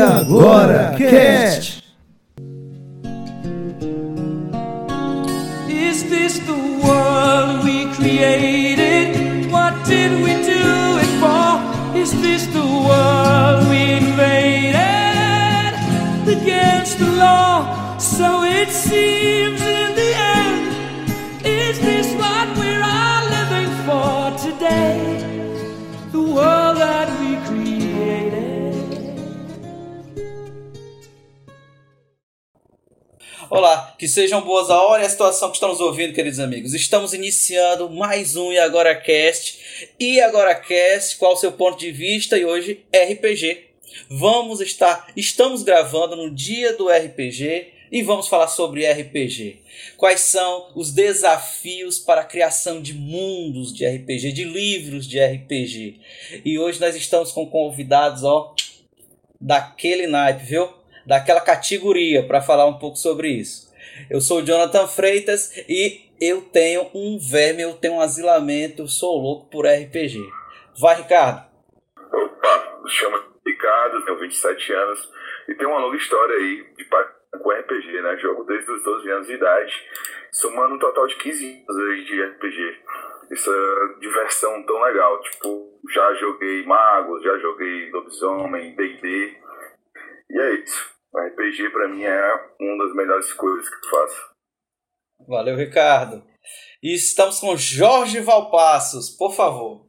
agora, Cast! Que sejam boas a hora e a situação que estamos ouvindo, queridos amigos. Estamos iniciando mais um E Agora Cast. E Agora Cast, qual o seu ponto de vista? E hoje RPG. Vamos estar, estamos gravando no dia do RPG e vamos falar sobre RPG. Quais são os desafios para a criação de mundos de RPG, de livros de RPG. E hoje nós estamos com convidados, ó, daquele naipe, viu? Daquela categoria para falar um pouco sobre isso. Eu sou o Jonathan Freitas e eu tenho um verme, eu tenho um asilamento, sou louco por RPG. Vai, Ricardo. Opa, me chamo Ricardo, tenho 27 anos e tenho uma longa história aí de com RPG, né? Jogo desde os 12 anos de idade, somando um total de 15 anos de RPG. Essa diversão tão legal, tipo, já joguei Magos, já joguei Lobisomem, D&D, e é isso. O RPG pra mim é uma das melhores coisas que eu faço. Valeu, Ricardo. E estamos com Jorge Valpassos, por favor.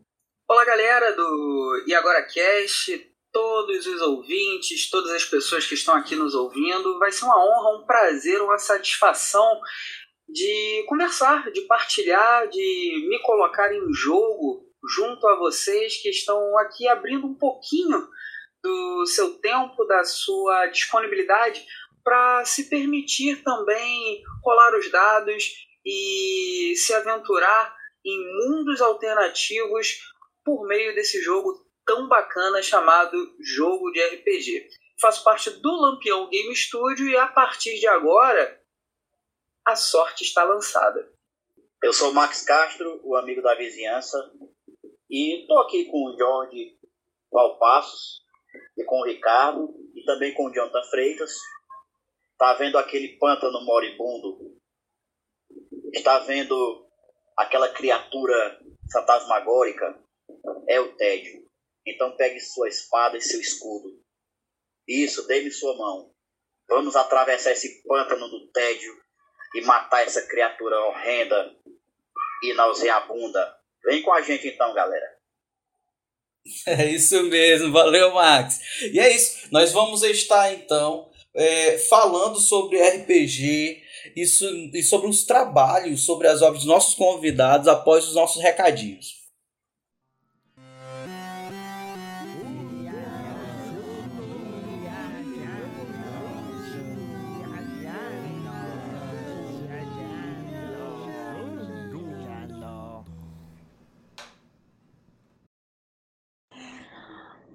Olá, galera do E Agora Cast, todos os ouvintes, todas as pessoas que estão aqui nos ouvindo. Vai ser uma honra, um prazer, uma satisfação de conversar, de partilhar, de me colocar em jogo junto a vocês que estão aqui abrindo um pouquinho do seu tempo, da sua disponibilidade para se permitir também rolar os dados e se aventurar em mundos alternativos por meio desse jogo tão bacana chamado Jogo de RPG. Faço parte do Lampião Game Studio e a partir de agora a sorte está lançada. Eu sou o Max Castro, o amigo da vizinhança, e tô aqui com o Jorge Valpassos e com o Ricardo e também com o Jonathan Freitas. Tá vendo aquele pântano moribundo? Está vendo aquela criatura fantasmagórica? É o tédio. Então pegue sua espada e seu escudo. Isso, dê-me sua mão. Vamos atravessar esse pântano do tédio e matar essa criatura horrenda e nauseabunda. Vem com a gente então, galera. É isso mesmo, valeu, Max. E é isso, nós vamos estar então é, falando sobre RPG isso, e sobre os trabalhos, sobre as obras dos nossos convidados após os nossos recadinhos.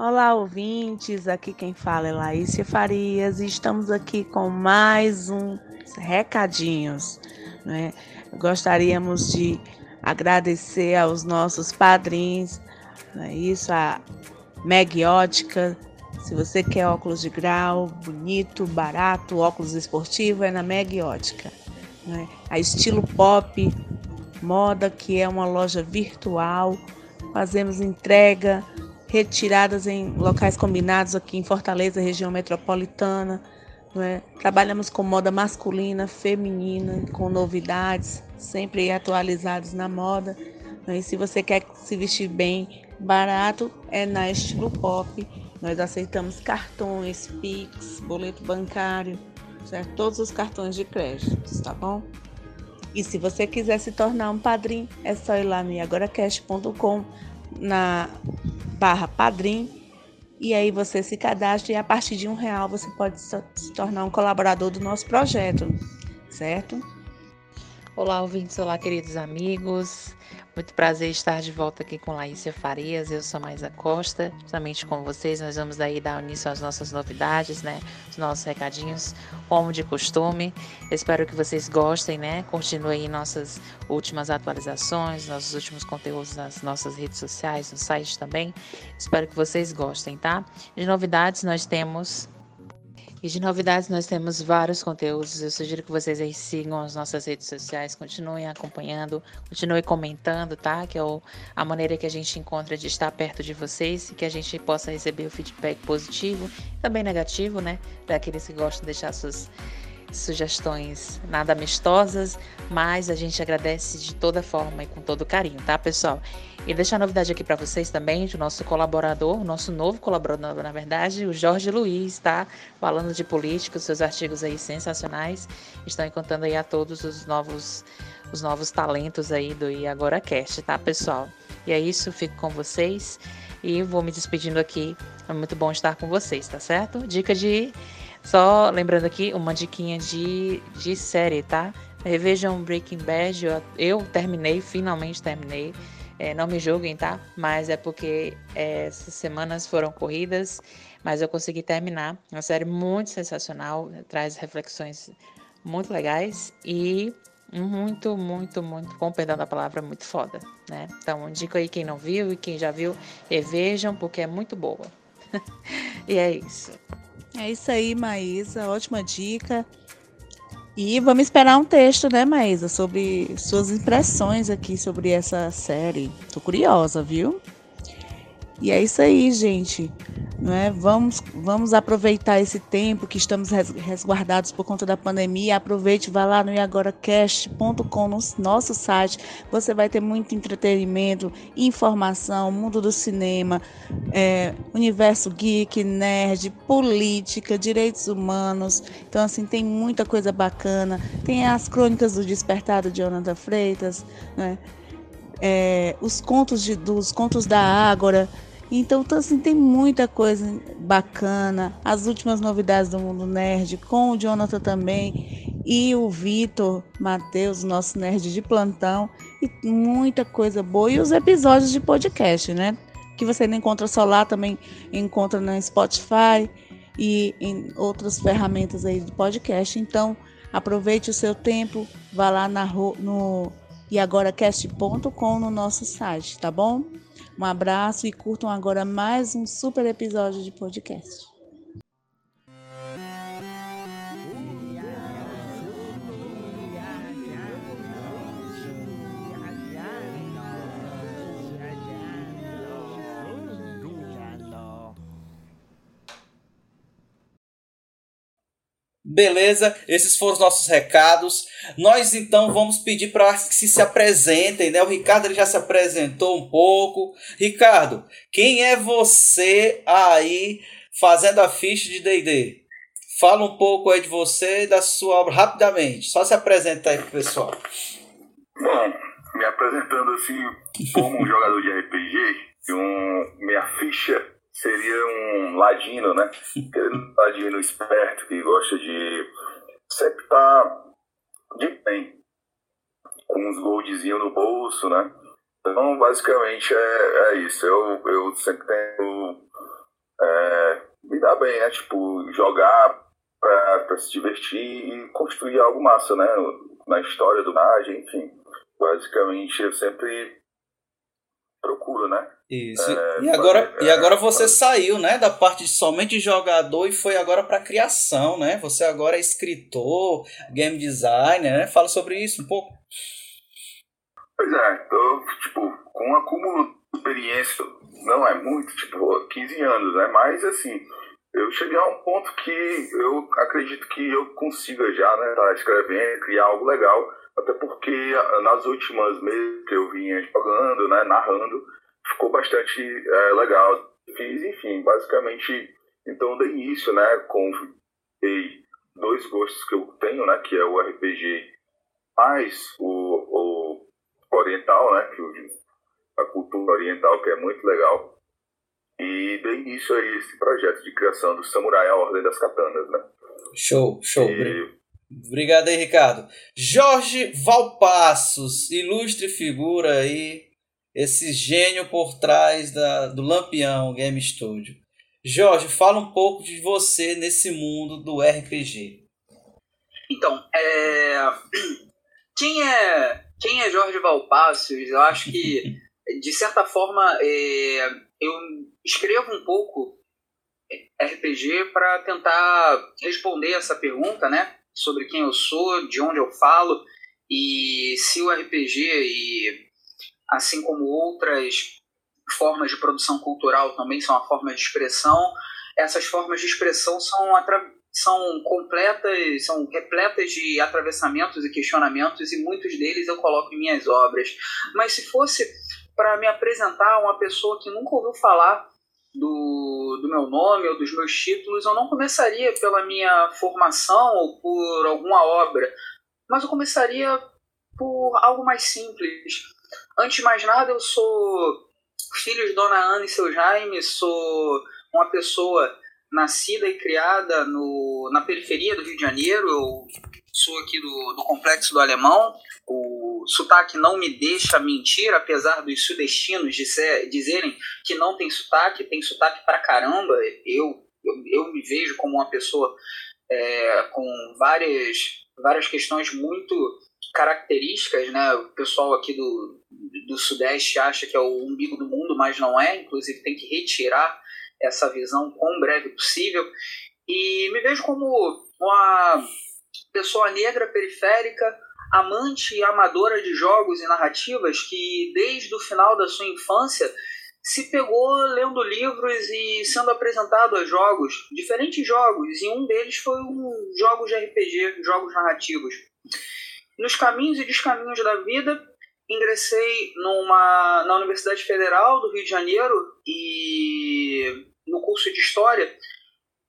Olá, ouvintes. Aqui quem fala é Laícia Farias e estamos aqui com mais um recadinhos. Né? Gostaríamos de agradecer aos nossos padrinhos, né? isso, a Megiótica. Se você quer óculos de grau, bonito, barato, óculos esportivo, é na Megiótica. Né? A Estilo Pop Moda, que é uma loja virtual. Fazemos entrega retiradas em locais combinados aqui em Fortaleza, região metropolitana. é? Trabalhamos com moda masculina, feminina, com novidades, sempre atualizados na moda. é? E se você quer se vestir bem, barato, é na Estilo Pop. Nós aceitamos cartões, Pix, boleto bancário, certo? todos os cartões de crédito, tá bom? E se você quiser se tornar um padrinho, é só ir lá no agoracast.com na barra padrim e aí você se cadastra e a partir de um real você pode se tornar um colaborador do nosso projeto, certo? Olá, ouvintes, olá, queridos amigos. Muito prazer estar de volta aqui com Laícia Farias. Eu sou Maisa Costa. Justamente com vocês, nós vamos aí dar início às nossas novidades, né? Os nossos recadinhos, como de costume. Espero que vocês gostem, né? Continue aí nossas últimas atualizações, nossos últimos conteúdos nas nossas redes sociais, no site também. Espero que vocês gostem, tá? De novidades, nós temos E de novidades, nós temos vários conteúdos. Eu sugiro que vocês aí sigam as nossas redes sociais, continuem acompanhando, continuem comentando, tá? Que é o, a maneira que a gente encontra de estar perto de vocês e que a gente possa receber o feedback positivo, também negativo, né? Daqueles que gostam de deixar suas sugestões nada amistosas, mas a gente agradece de toda forma e com todo carinho, tá, pessoal? E deixar a novidade aqui para vocês também, de nosso colaborador, nosso novo colaborador, na verdade, o Jorge Luiz, tá? Falando de política, seus artigos aí sensacionais, estão contando aí a todos os novos os novos talentos aí do E Agora Cast, tá, pessoal? E é isso, fico com vocês e vou me despedindo aqui. É muito bom estar com vocês, tá certo? Dica de só lembrando aqui, uma diquinha de, de série, tá? Revejam Breaking Bad, eu, eu terminei, finalmente terminei. É, não me julguem, tá? Mas é porque é, essas semanas foram corridas, mas eu consegui terminar. Uma série muito sensacional, traz reflexões muito legais e muito, muito, muito, com perdão da palavra, muito foda, né? Então, indico aí quem não viu e quem já viu, revejam, porque é muito boa. e é isso. É isso aí, Maísa. Ótima dica. E vamos esperar um texto, né, Maísa, sobre suas impressões aqui sobre essa série. Tô curiosa, viu? E é isso aí, gente. Né? Vamos, vamos aproveitar esse tempo que estamos resguardados por conta da pandemia. Aproveite, vá lá no iagoracast.com, no nosso site. Você vai ter muito entretenimento, informação, mundo do cinema, é, universo geek, nerd, política, direitos humanos. Então, assim, tem muita coisa bacana. Tem as crônicas do Despertado de Jonathan Freitas, né? É, os contos de, dos contos da Ágora. Então, então, assim, tem muita coisa bacana. As últimas novidades do Mundo Nerd, com o Jonathan também, e o Vitor Matheus, nosso nerd de plantão, e muita coisa boa. E os episódios de podcast, né? Que você não encontra só lá, também encontra no Spotify e em outras ferramentas aí de podcast. Então, aproveite o seu tempo, vá lá na, no iagoracast.com no nosso site, tá bom? Um abraço e curtam agora mais um super episódio de podcast. Beleza, esses foram os nossos recados. Nós então vamos pedir para que se, se apresentem, né? O Ricardo ele já se apresentou um pouco. Ricardo, quem é você aí fazendo a ficha de D&D? Fala um pouco aí de você e da sua obra rapidamente. Só se apresenta aí pro pessoal. Bom, me apresentando assim como um jogador de RPG, um, minha ficha seria um ladino, né? Aquele ladino esperto que gosta de sempre tá de bem, com uns goldzinhos no bolso, né? Então, basicamente, é, é isso. Eu, eu sempre tento é, me dar bem, né? Tipo, jogar pra se divertir e construir algo massa, né? Na história do personagem, enfim. Basicamente, eu sempre procuro, né? Isso. É, e agora, é, e agora você saiu, né, da parte de somente jogador e foi agora para criação, né? Você agora é escritor, game designer, né? Fala sobre isso um pouco. Pois é, tô, tipo, com um acúmulo de experiência, não é muito, tipo, 15 anos, né? Mas assim, eu cheguei a um ponto que eu acredito que eu consiga já, né, tá escrevendo, criar algo legal, até porque nas últimas meses que eu vinha jogando, né, narrando, ficou bastante é, legal. Fiz, enfim, basicamente, então dei início, né, com dois gostos que eu tenho, né, que é o RPG mais o, o oriental, né, que o, a cultura oriental, que é muito legal. E dei início a esse projeto de criação do Samurai A Ordem das Katanas, né. Show, show. E, Obrigado aí, Ricardo. Jorge Valpassos, ilustre figura aí esse gênio por trás da, do Lampião Game Studio. Jorge, fala um pouco de você nesse mundo do RPG. Então, é... quem é quem é Jorge Valpassos? Eu acho que de certa forma é... eu escrevo um pouco RPG para tentar responder essa pergunta, né? Sobre quem eu sou, de onde eu falo e se o RPG e assim como outras formas de produção cultural também são uma forma de expressão, essas formas de expressão são são completas, são repletas de atravessamentos e questionamentos e muitos deles eu coloco em minhas obras. Mas se fosse para me apresentar uma pessoa que nunca ouviu falar do, do meu nome ou dos meus títulos, eu não começaria pela minha formação ou por alguma obra, mas eu começaria por algo mais simples. Antes de mais nada, eu sou filho de Dona Ana e seu Jaime, sou uma pessoa nascida e criada no, na periferia do Rio de Janeiro. Eu sou aqui do, do Complexo do Alemão. O sotaque não me deixa mentir, apesar dos sudestinos dizer, dizerem que não tem sotaque, tem sotaque pra caramba. Eu, eu, eu me vejo como uma pessoa é, com várias, várias questões muito características, né? O pessoal aqui do, do Sudeste acha que é o umbigo do mundo, mas não é. Inclusive tem que retirar essa visão quão breve possível. E me vejo como uma pessoa negra periférica, amante e amadora de jogos e narrativas que, desde o final da sua infância, se pegou lendo livros e sendo apresentado a jogos, diferentes jogos, e um deles foi um jogos de RPG, jogos narrativos. Nos caminhos e descaminhos da vida, ingressei numa, na Universidade Federal do Rio de Janeiro e no curso de História,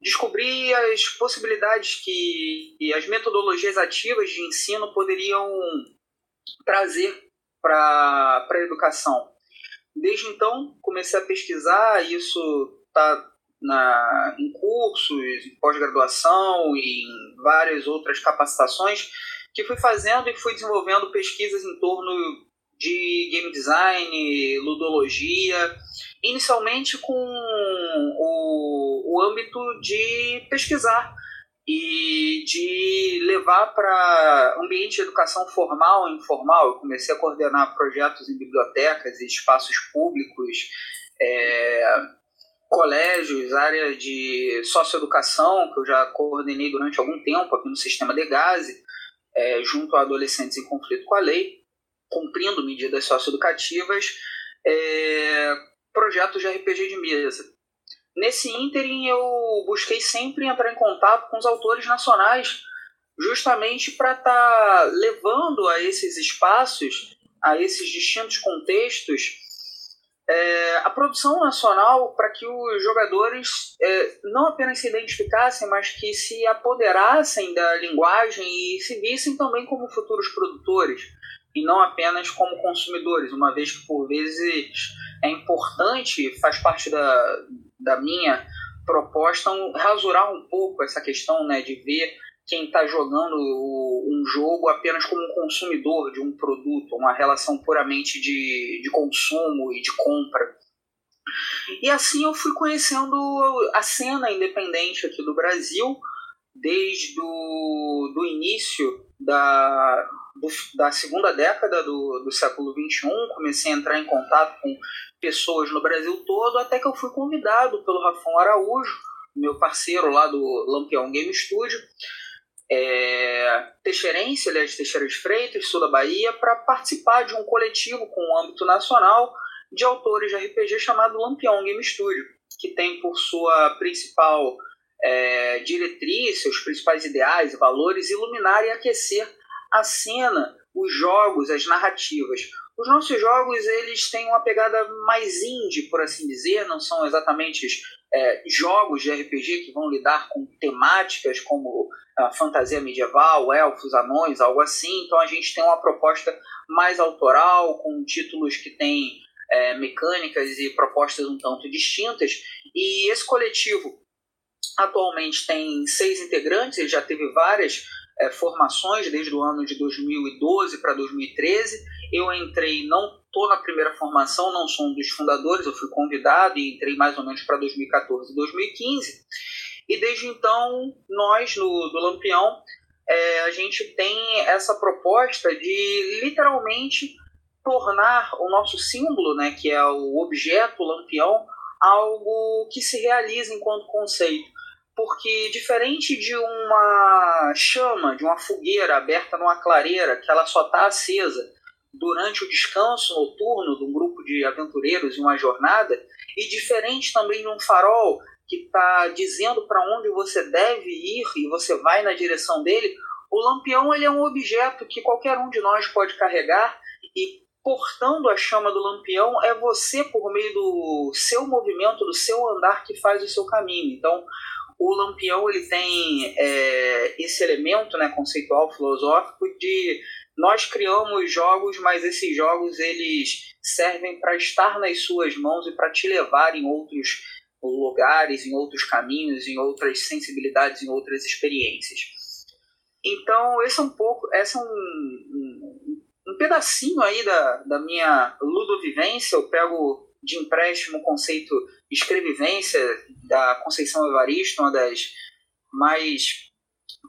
descobri as possibilidades que as metodologias ativas de ensino poderiam trazer para a educação. Desde então, comecei a pesquisar, isso está em cursos, em pós-graduação e em várias outras capacitações que fui fazendo e fui desenvolvendo pesquisas em torno de game design, ludologia, inicialmente com o, o âmbito de pesquisar e de levar para ambiente de educação formal e informal. Eu comecei a coordenar projetos em bibliotecas e espaços públicos, é, colégios, área de socioeducação, que eu já coordenei durante algum tempo aqui no sistema de Gaze, é, junto a adolescentes em conflito com a lei cumprindo medidas socioeducativas, é, projetos de RPG de mesa. Nesse ínterim, eu busquei sempre entrar em contato com os autores nacionais, justamente para estar tá levando a esses espaços, a esses distintos contextos, é, a produção nacional para que os jogadores é, não apenas se identificassem, mas que se apoderassem da linguagem e se vissem também como futuros produtores e não apenas como consumidores, uma vez que por vezes é importante, faz parte da, da minha proposta, um, rasurar um pouco essa questão né, de ver quem está jogando um jogo apenas como um consumidor de um produto, uma relação puramente de, de consumo e de compra. E assim eu fui conhecendo a cena independente aqui do Brasil, desde o do início da, do, da segunda década do, do século XXI, comecei a entrar em contato com pessoas no Brasil todo, até que eu fui convidado pelo Rafão Araújo, meu parceiro lá do Lampião Game Studio, é, Teixeirense, aliás, Teixeira de Freitas, sul da Bahia, para participar de um coletivo com âmbito nacional de autores de RPG chamado Lampião Game Studio, que tem por sua principal é, diretriz, seus principais ideais valores, iluminar e aquecer a cena, os jogos, as narrativas. Os nossos jogos eles têm uma pegada mais indie, por assim dizer, não são exatamente é, jogos de RPG que vão lidar com temáticas como a fantasia medieval, elfos, anões, algo assim. Então a gente tem uma proposta mais autoral, com títulos que têm é, mecânicas e propostas um tanto distintas. E esse coletivo atualmente tem seis integrantes, ele já teve várias é, formações desde o ano de 2012 para 2013. Eu entrei, não estou na primeira formação, não sou um dos fundadores, eu fui convidado e entrei mais ou menos para 2014 e 2015. E desde então, nós no, do Lampião, é, a gente tem essa proposta de literalmente tornar o nosso símbolo, né, que é o objeto Lampião, algo que se realiza enquanto conceito. Porque, diferente de uma chama, de uma fogueira aberta numa clareira, que ela só está acesa durante o descanso noturno de um grupo de aventureiros em uma jornada, e diferente também de um farol que está dizendo para onde você deve ir e você vai na direção dele, o lampião ele é um objeto que qualquer um de nós pode carregar e portando a chama do lampião é você por meio do seu movimento, do seu andar que faz o seu caminho. Então, o lampião ele tem é, esse elemento né, conceitual filosófico de nós criamos jogos, mas esses jogos eles servem para estar nas suas mãos e para te levar em outros lugares, em outros caminhos, em outras sensibilidades, em outras experiências. Então, esse é um pouco, esse é um, um, um pedacinho aí da, da minha ludovivência. Eu pego de empréstimo o conceito escrevivência da Conceição Evaristo, uma das mais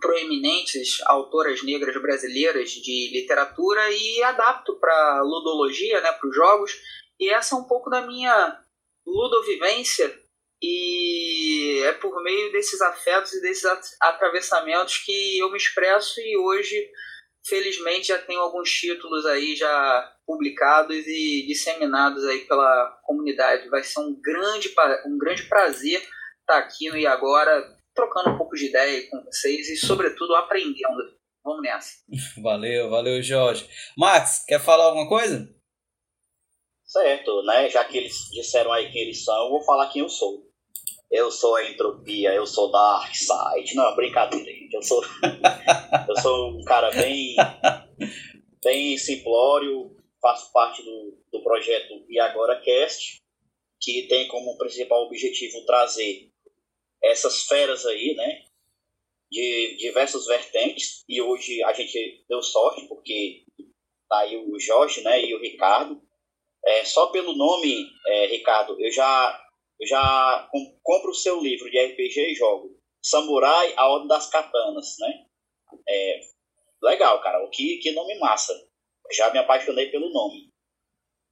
proeminentes autoras negras brasileiras de literatura e adapto para ludologia, né, para os jogos. E essa é um pouco da minha ludovivência e é por meio desses afetos e desses atravessamentos que eu me expresso e hoje, felizmente, já tenho alguns títulos aí já publicados e disseminados aí pela comunidade. Vai ser um grande, um grande prazer estar aqui no E Agora, trocando um pouco de ideia com vocês e, sobretudo, aprendendo. Vamos nessa. Valeu, valeu, Jorge. Max, quer falar alguma coisa? Certo, né? Já que eles disseram aí quem eles são, eu vou falar quem eu sou eu sou a entropia, eu sou Dark Side. Não, brincadeira, gente. Eu sou, eu sou um cara bem, bem simplório, faço parte do, do projeto E Agora Cast, que tem como principal objetivo trazer essas feras aí, né? De diversas vertentes. E hoje a gente deu sorte, porque tá aí o Jorge né, e o Ricardo. É, só pelo nome, é, Ricardo, eu já eu já compro o seu livro de RPG e jogo. Samurai, a Ordem das Katanas, né? É, legal, cara. O que, que nome massa. Já me apaixonei pelo nome.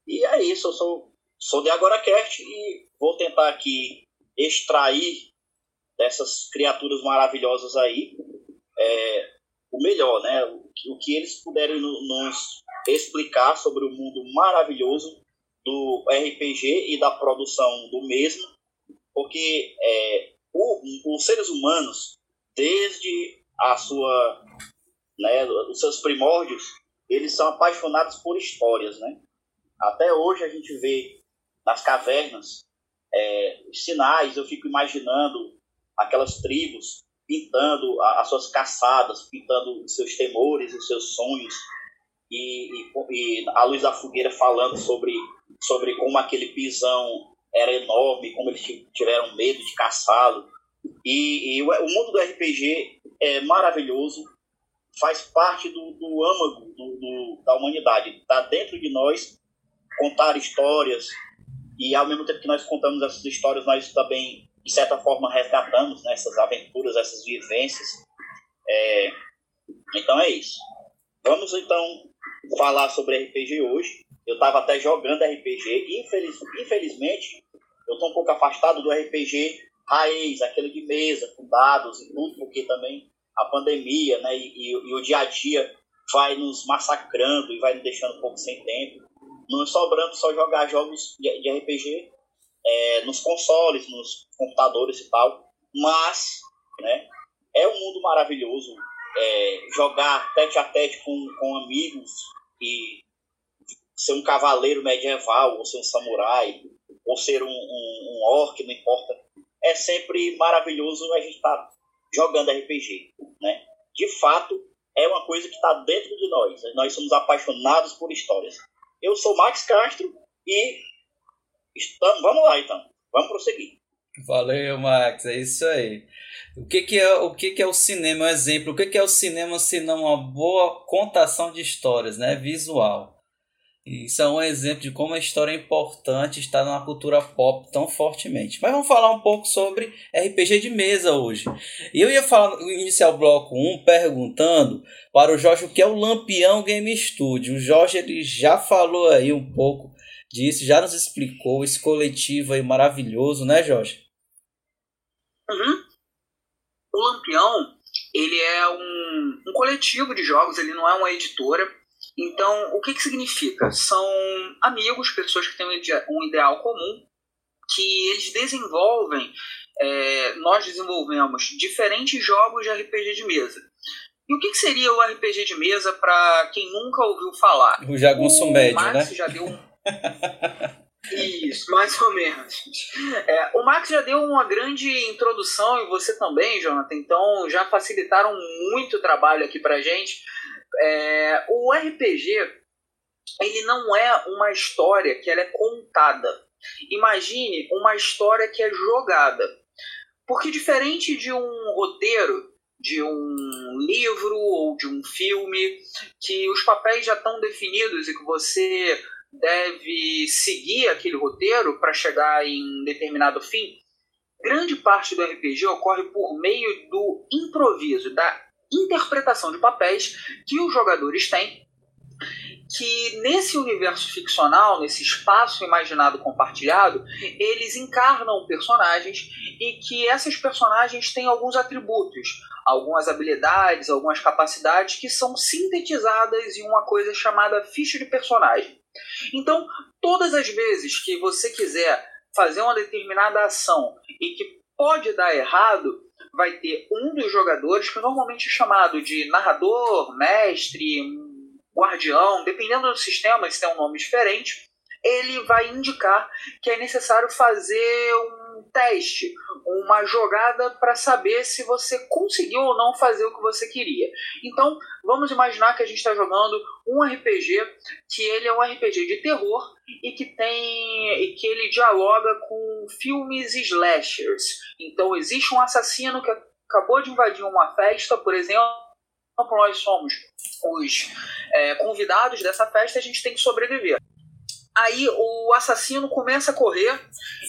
E é isso, eu sou, sou de AgoraCast e vou tentar aqui extrair dessas criaturas maravilhosas aí é, o melhor, né? O, o que eles puderem nos explicar sobre o mundo maravilhoso do RPG e da produção do mesmo, porque é, o, os seres humanos, desde a sua, né, os seus primórdios, eles são apaixonados por histórias, né? Até hoje a gente vê nas cavernas é, sinais, eu fico imaginando aquelas tribos pintando as suas caçadas, pintando os seus temores, os seus sonhos, e, e, e a luz da fogueira falando sobre sobre como aquele pisão era enorme, como eles tiveram medo de caçá-lo. E, e, o mundo do RPG é maravilhoso, faz parte do, do âmago do, do, da humanidade. Está dentro de nós contar histórias, e ao mesmo tempo que nós contamos essas histórias, nós também, de certa forma, resgatamos né, essas aventuras, essas vivências. É, então é isso. Vamos então falar sobre RPG hoje. Eu estava até jogando RPG. Infeliz, infelizmente, eu estou um pouco afastado do RPG raiz, aquele de mesa, com dados e tudo, porque também a pandemia né, e, e, o dia a dia vai nos massacrando e vai nos deixando um pouco sem tempo. Não sobrando só jogar jogos de, de RPG é, nos consoles, nos computadores e tal. Mas né, é um mundo maravilhoso. É, jogar tete a tete com, com amigos e ser um cavaleiro medieval, ou ser um samurai, ou ser um, um, um orc, não importa. É sempre maravilhoso a gente estar tá jogando RPG, né? De fato, é uma coisa que está dentro de nós. Nós somos apaixonados por histórias. Eu sou Max Castro e estamos, vamos lá então. Vamos prosseguir. Valeu, Max. É isso aí. O que, que, é, o que, que é o cinema? Um exemplo. O que, que é o cinema se não uma boa contação de histórias, né? Visual. Isso é um exemplo de como a história é importante está na cultura pop tão fortemente. Mas vamos falar um pouco sobre RPG de mesa hoje. Eu ia falar, iniciar o bloco 1 perguntando para o Jorge o que é o Lampião Game Studio. O Jorge ele já falou aí um pouco disse, já nos explicou esse coletivo aí maravilhoso, né, Jorge? Uhum. O Lampião, ele é um, um coletivo de jogos, ele não é uma editora. Então, o que, que significa? São amigos, pessoas que têm um ideal comum, que eles desenvolvem, é, nós desenvolvemos diferentes jogos de RPG de mesa. E o que, que seria o RPG de mesa para quem nunca ouviu falar? O jagunço médio, Max né? já deu um... Isso, mais ou menos. É, o Max já deu uma grande introdução e você também, Jonathan. Então já facilitaram muito o trabalho aqui pra gente. É, o RPG ele não é uma história que ela é contada. Imagine uma história que é jogada. Porque diferente de um roteiro, de um livro ou de um filme, que os papéis já estão definidos e que você deve seguir aquele roteiro para chegar em determinado fim, grande parte do RPG ocorre por meio do improviso, da interpretação de papéis que os jogadores têm, que nesse universo ficcional, nesse espaço imaginado compartilhado, eles encarnam personagens e que essas personagens têm alguns atributos, algumas habilidades, algumas capacidades que são sintetizadas em uma coisa chamada ficha de personagem. Então, todas as vezes que você quiser fazer uma determinada ação e que pode dar errado, vai ter um dos jogadores, que normalmente é chamado de narrador, mestre, guardião, dependendo do sistema, se tem um nome diferente, ele vai indicar que é necessário fazer um teste, uma jogada para saber se você conseguiu ou não fazer o que você queria. Então, vamos imaginar que a gente está jogando um RPG que ele é um RPG de terror e que tem e que ele dialoga com filmes slashers. Então, existe um assassino que acabou de invadir uma festa, por exemplo, nós somos os é, convidados dessa festa, a gente tem que sobreviver. Aí o assassino começa a correr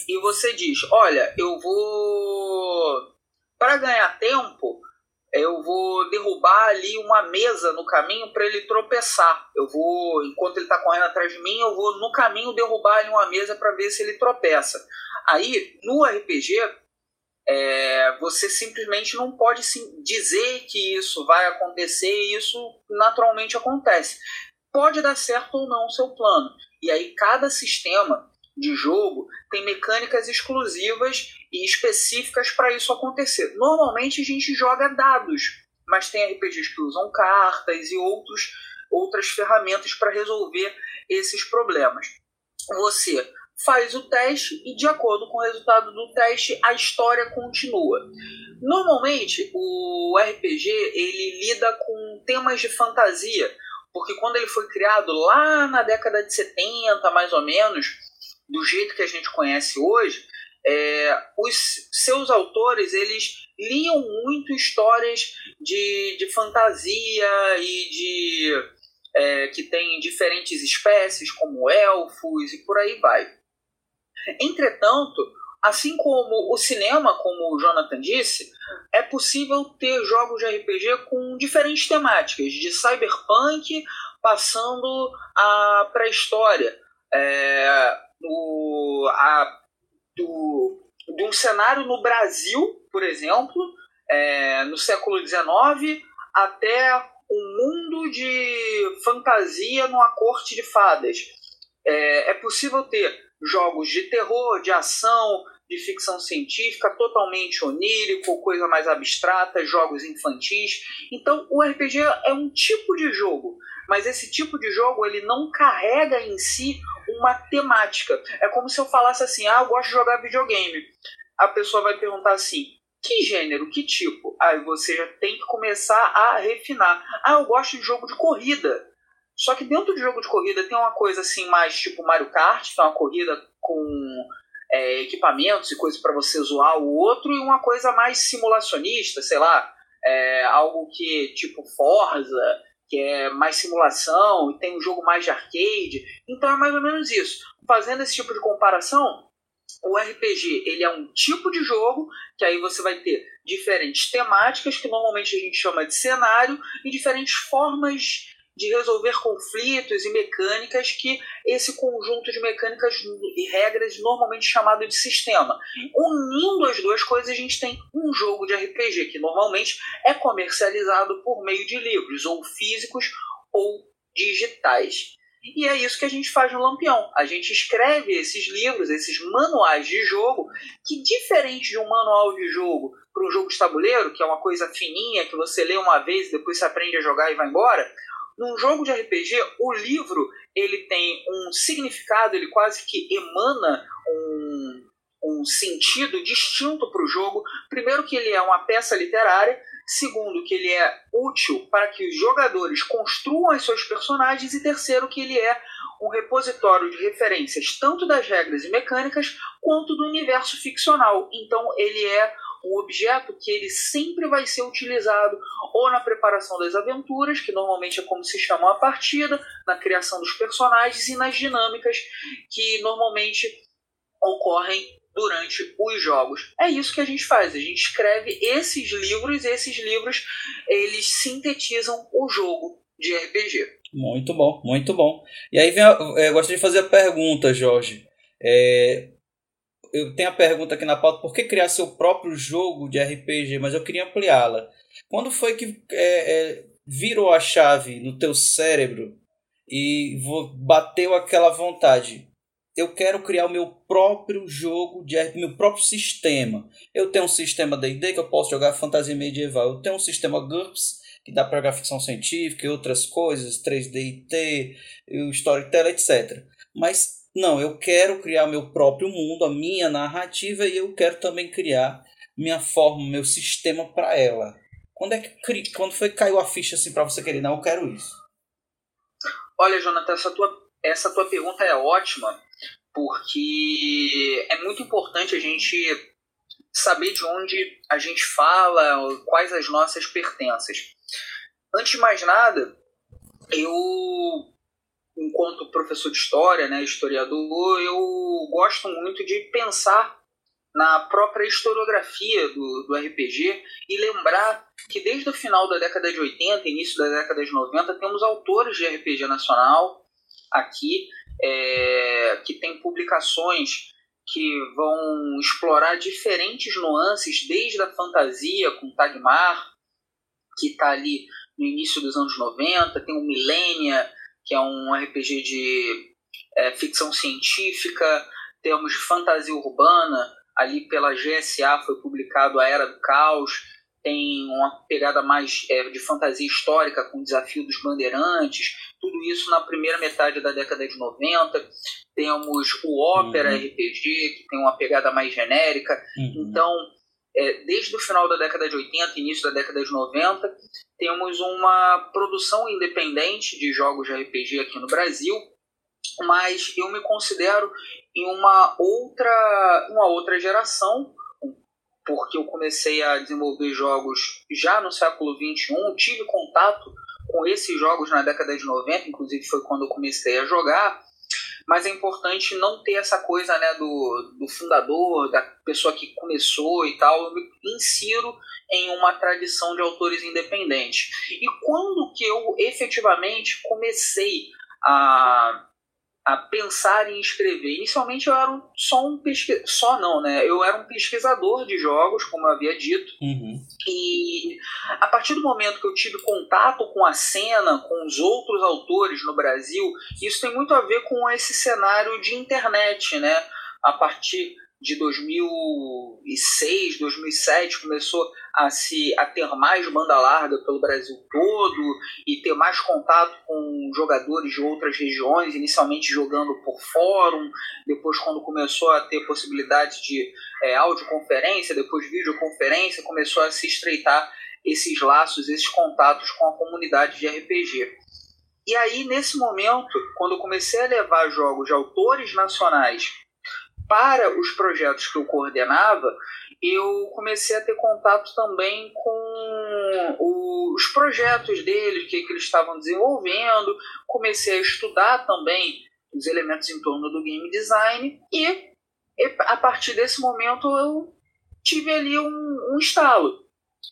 e você diz: Olha, eu vou. Para ganhar tempo, eu vou derrubar ali uma mesa no caminho para ele tropeçar. Eu vou, enquanto ele está correndo atrás de mim, eu vou no caminho derrubar ali uma mesa para ver se ele tropeça. Aí, no RPG, é, você simplesmente não pode sim, dizer que isso vai acontecer e isso naturalmente acontece. Pode dar certo ou não o seu plano. E aí cada sistema de jogo tem mecânicas exclusivas e específicas para isso acontecer. Normalmente a gente joga dados, mas tem RPGs que usam cartas e outros, outras ferramentas para resolver esses problemas. Você faz o teste e de acordo com o resultado do teste a história continua. Normalmente o RPG ele lida com temas de fantasia, porque quando ele foi criado lá na década de 70, mais ou menos, do jeito que a gente conhece hoje, é, os seus autores eles liam muito histórias de, de fantasia e de é, que tem diferentes espécies como elfos e por aí vai. Entretanto, assim como o cinema, como o Jonathan disse, é possível ter jogos de RPG com diferentes temáticas, de cyberpunk passando a pré-história, é, do, de um cenário no Brasil, por exemplo, é, no século XIX, até um mundo de fantasia numa corte de fadas. É, é possível ter jogos de terror, de ação, de ficção científica, totalmente onírico, coisa mais abstrata, jogos infantis. Então, o RPG é um tipo de jogo, mas esse tipo de jogo ele não carrega em si uma temática. É como se eu falasse assim: "Ah, eu gosto de jogar videogame". A pessoa vai perguntar assim: "Que gênero, que tipo?". Aí você já tem que começar a refinar. "Ah, eu gosto de jogo de corrida". Só que dentro de jogo de corrida tem uma coisa assim mais tipo Mario Kart, que é uma corrida com é, equipamentos e coisas para você zoar o outro, e uma coisa mais simulacionista, sei lá, é, algo que tipo Forza, que é mais simulação, e tem um jogo mais de arcade. Então é mais ou menos isso. Fazendo esse tipo de comparação, o RPG ele é um tipo de jogo que aí você vai ter diferentes temáticas que normalmente a gente chama de cenário e diferentes formas de resolver conflitos e mecânicas que esse conjunto de mecânicas e regras normalmente chamado de sistema. Unindo as duas coisas, a gente tem um jogo de RPG que normalmente é comercializado por meio de livros, ou físicos ou digitais. E é isso que a gente faz no Lampião. A gente escreve esses livros, esses manuais de jogo, que diferente de um manual de jogo para um jogo de tabuleiro, que é uma coisa fininha, que você lê uma vez depois você aprende a jogar e vai embora, num jogo de RPG, o livro ele tem um significado, ele quase que emana um, um sentido distinto para o jogo. Primeiro que ele é uma peça literária, segundo que ele é útil para que os jogadores construam os seus personagens e terceiro que ele é um repositório de referências tanto das regras e mecânicas quanto do universo ficcional. Então ele é um objeto que ele sempre vai ser utilizado ou na preparação das aventuras, que normalmente é como se chama a partida, na criação dos personagens e nas dinâmicas que normalmente ocorrem durante os jogos. É isso que a gente faz. A gente escreve esses livros e esses livros eles sintetizam o jogo de RPG. Muito bom, muito bom. E aí vem a, eu gostaria de fazer a pergunta, Jorge. É, eu tenho a pergunta aqui na pauta, por que criar seu próprio jogo de RPG? Mas eu queria ampliá-la. Quando foi que é, é, virou a chave no teu cérebro e bateu aquela vontade? Eu quero criar o meu próprio jogo, de meu próprio sistema. Eu tenho um sistema D&D que eu posso jogar fantasia medieval. Eu tenho um sistema GURPS que dá para jogar ficção científica e outras coisas, 3D e T, storytelling, etc. Mas não, eu quero criar meu próprio mundo, a minha narrativa e eu quero também criar minha forma, meu sistema para ela. Quando é que quando foi que caiu a ficha assim para você querer? Não, eu quero isso. Olha, Jonathan, essa tua essa tua pergunta é ótima, porque é muito importante a gente saber de onde a gente fala, quais as nossas pertenças. Antes de mais nada, eu enquanto professor de história, né, historiador, eu gosto muito de pensar na própria historiografia do, do RPG e lembrar que desde o final da década de 80, início da década de 90, temos autores de RPG nacional aqui é, que tem publicações que vão explorar diferentes nuances, desde a fantasia com Tagmar, que está ali no início dos anos 90, tem o Millennia, que é um RPG de é, ficção científica, temos fantasia urbana, ali pela GSA foi publicado A Era do Caos, tem uma pegada mais é, de fantasia histórica com o desafio dos bandeirantes, tudo isso na primeira metade da década de 90. Temos o Ópera uhum. RPG, que tem uma pegada mais genérica. Uhum. Então, é, desde o final da década de 80, início da década de 90, temos uma produção independente de jogos de RPG aqui no Brasil, mas eu me considero em uma outra, uma outra geração, porque eu comecei a desenvolver jogos já no século XXI, tive contato com esses jogos na década de 90, inclusive foi quando eu comecei a jogar, mas é importante não ter essa coisa né, do, do fundador, da pessoa que começou e tal. Eu me insiro em uma tradição de autores independentes. E quando que eu efetivamente comecei a a pensar em escrever. Inicialmente eu era só um pesquisador, só não, né? Eu era um pesquisador de jogos, como eu havia dito. Uhum. E a partir do momento que eu tive contato com a cena, com os outros autores no Brasil, isso tem muito a ver com esse cenário de internet, né? A partir de 2006, 2007 começou a se a ter mais banda larga pelo Brasil todo e ter mais contato com jogadores de outras regiões, inicialmente jogando por fórum, depois quando começou a ter possibilidade de é, audioconferência, depois videoconferência, começou a se estreitar esses laços, esses contatos com a comunidade de RPG. E aí, nesse momento, quando eu comecei a levar jogos de autores nacionais para os projetos que eu coordenava, eu comecei a ter contato também com os projetos deles, o que, que eles estavam desenvolvendo, comecei a estudar também os elementos em torno do game design e, a partir desse momento eu tive ali um, um estalo.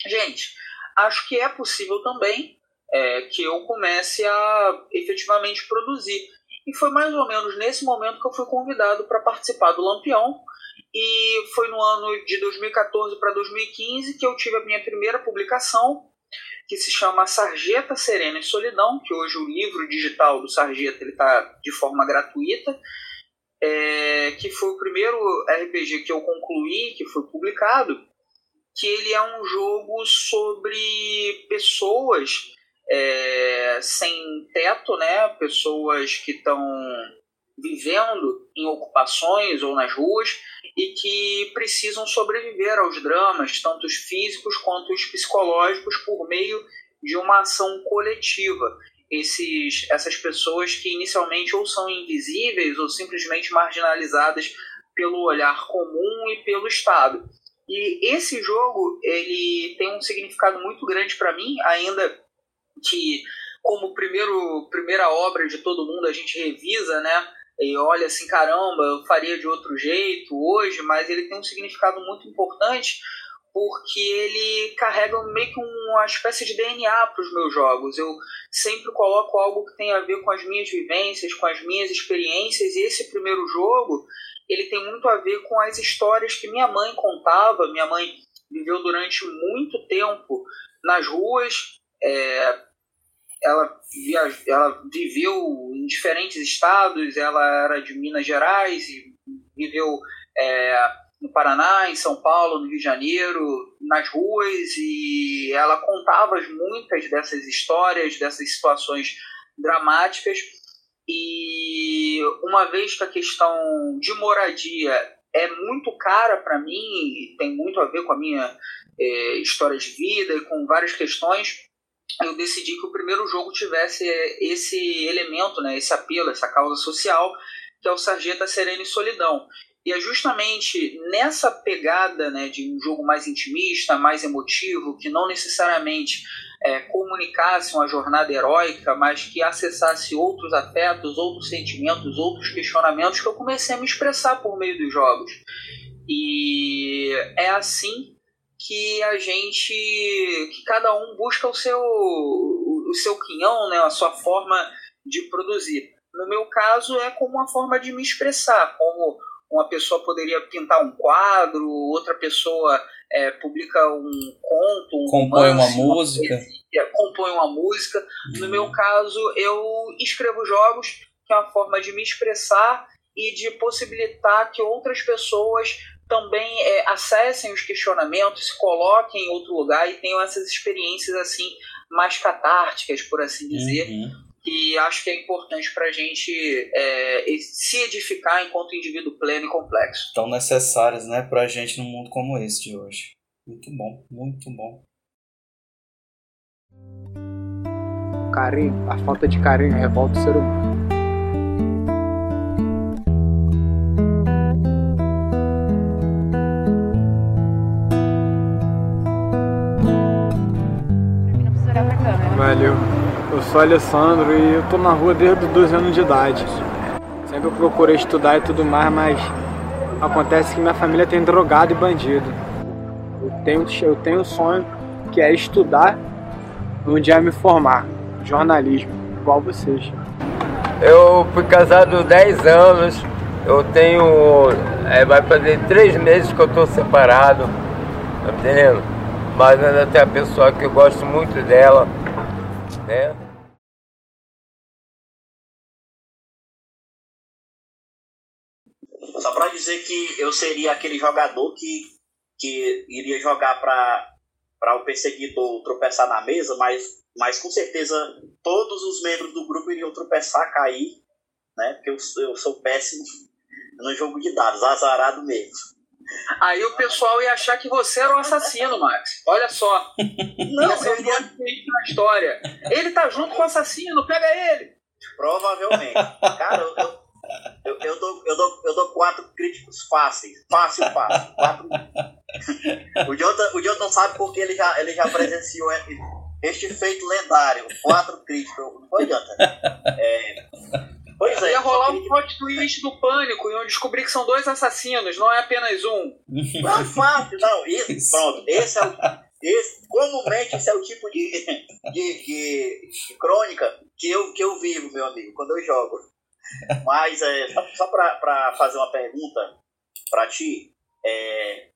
Gente, acho que é possível também é, que eu comece a efetivamente produzir. E foi mais ou menos nesse momento que eu fui convidado para participar do Lampião. E foi no ano de 2014 para 2015 que eu tive a minha primeira publicação, que se chama Sarjeta Serena e Solidão, que hoje o livro digital do Sarjeta está de forma gratuita, é, que foi o primeiro RPG que eu concluí, que foi publicado, que ele é um jogo sobre pessoas é, sem teto, né? Pessoas que estão vivendo em ocupações ou nas ruas e que precisam sobreviver aos dramas, tanto os físicos quanto os psicológicos, por meio de uma ação coletiva. Esses, essas pessoas que inicialmente ou são invisíveis ou simplesmente marginalizadas pelo olhar comum e pelo Estado. E esse jogo ele tem um significado muito grande para mim, ainda que como primeiro primeira obra de todo mundo a gente revisa, né? E olha assim, caramba, eu faria de outro jeito hoje, mas ele tem um significado muito importante porque ele carrega meio que uma espécie de DNA para os meus jogos. Eu sempre coloco algo que tem a ver com as minhas vivências, com as minhas experiências, e esse primeiro jogo ele tem muito a ver com as histórias que minha mãe contava. Minha mãe viveu durante muito tempo nas ruas, é, ela, via, ela viveu em diferentes estados, ela era de Minas Gerais e viveu é, no Paraná, em São Paulo, no Rio de Janeiro, nas ruas, e ela contava muitas dessas histórias, dessas situações dramáticas. E uma vez que a questão de moradia é muito cara para mim, tem muito a ver com a minha é, história de vida e com várias questões, eu decidi que o primeiro jogo tivesse esse elemento, né, esse apelo, essa causa social, que é o Sarjeta Serena e Solidão. E é justamente nessa pegada né, de um jogo mais intimista, mais emotivo, que não necessariamente é, comunicasse uma jornada heróica, mas que acessasse outros afetos, outros sentimentos, outros questionamentos, que eu comecei a me expressar por meio dos jogos. E é assim que a gente que cada um busca o seu o seu quinhão, né, a sua forma de produzir. No meu caso é como uma forma de me expressar, como uma pessoa poderia pintar um quadro, outra pessoa é, publica um conto, um compõe romance, uma música, uma compõe uma música. Uhum. No meu caso, eu escrevo jogos, que é uma forma de me expressar e de possibilitar que outras pessoas também é, acessem os questionamentos, se coloquem em outro lugar e tenham essas experiências assim mais catárticas, por assim dizer. Uhum. E acho que é importante para a gente é, se edificar enquanto indivíduo pleno e complexo. Tão necessárias né, para a gente num mundo como esse de hoje. Muito bom, muito bom. Carinho, a falta de carinho revolta o ser humano. Valeu. Eu sou Alessandro e eu tô na rua desde os 12 anos de idade. Sempre procurei estudar e tudo mais, mas acontece que minha família tem drogado e bandido. Eu tenho, eu tenho um sonho que é estudar um dia me formar, jornalismo, igual vocês. Eu fui casado 10 anos, eu tenho. É, vai fazer 3 meses que eu tô separado, tá entendendo? Mas ainda tem a pessoa que eu gosto muito dela né? Só para dizer que eu seria aquele jogador que, que iria jogar para o perseguidor tropeçar na mesa, mas, mas com certeza todos os membros do grupo iriam tropeçar, cair, né? Porque eu, eu sou péssimo no jogo de dados, azarado mesmo. Aí o pessoal ia achar que você era o assassino, Max. Olha só. Não, ia ser iria... na história. Ele tá junto com o assassino, pega ele. Provavelmente. Cara, eu, eu, eu, dou, eu, dou, eu dou quatro críticos fáceis. Fácil, fácil. Quatro... o, Jonathan, o Jonathan sabe porque ele já, ele já presenciou este feito lendário. Quatro críticos. Não foi, Jonathan? É, Pois é. Ia rolar um plot twist do pânico e eu descobri que são dois assassinos, não é apenas um. Não, fácil, não. Isso, pronto. Esse é o, Esse, comumente, esse é o tipo de, de, de, de, crônica que eu, que eu vivo, meu amigo, quando eu jogo. Mas, é, só, só para fazer uma pergunta para ti, é,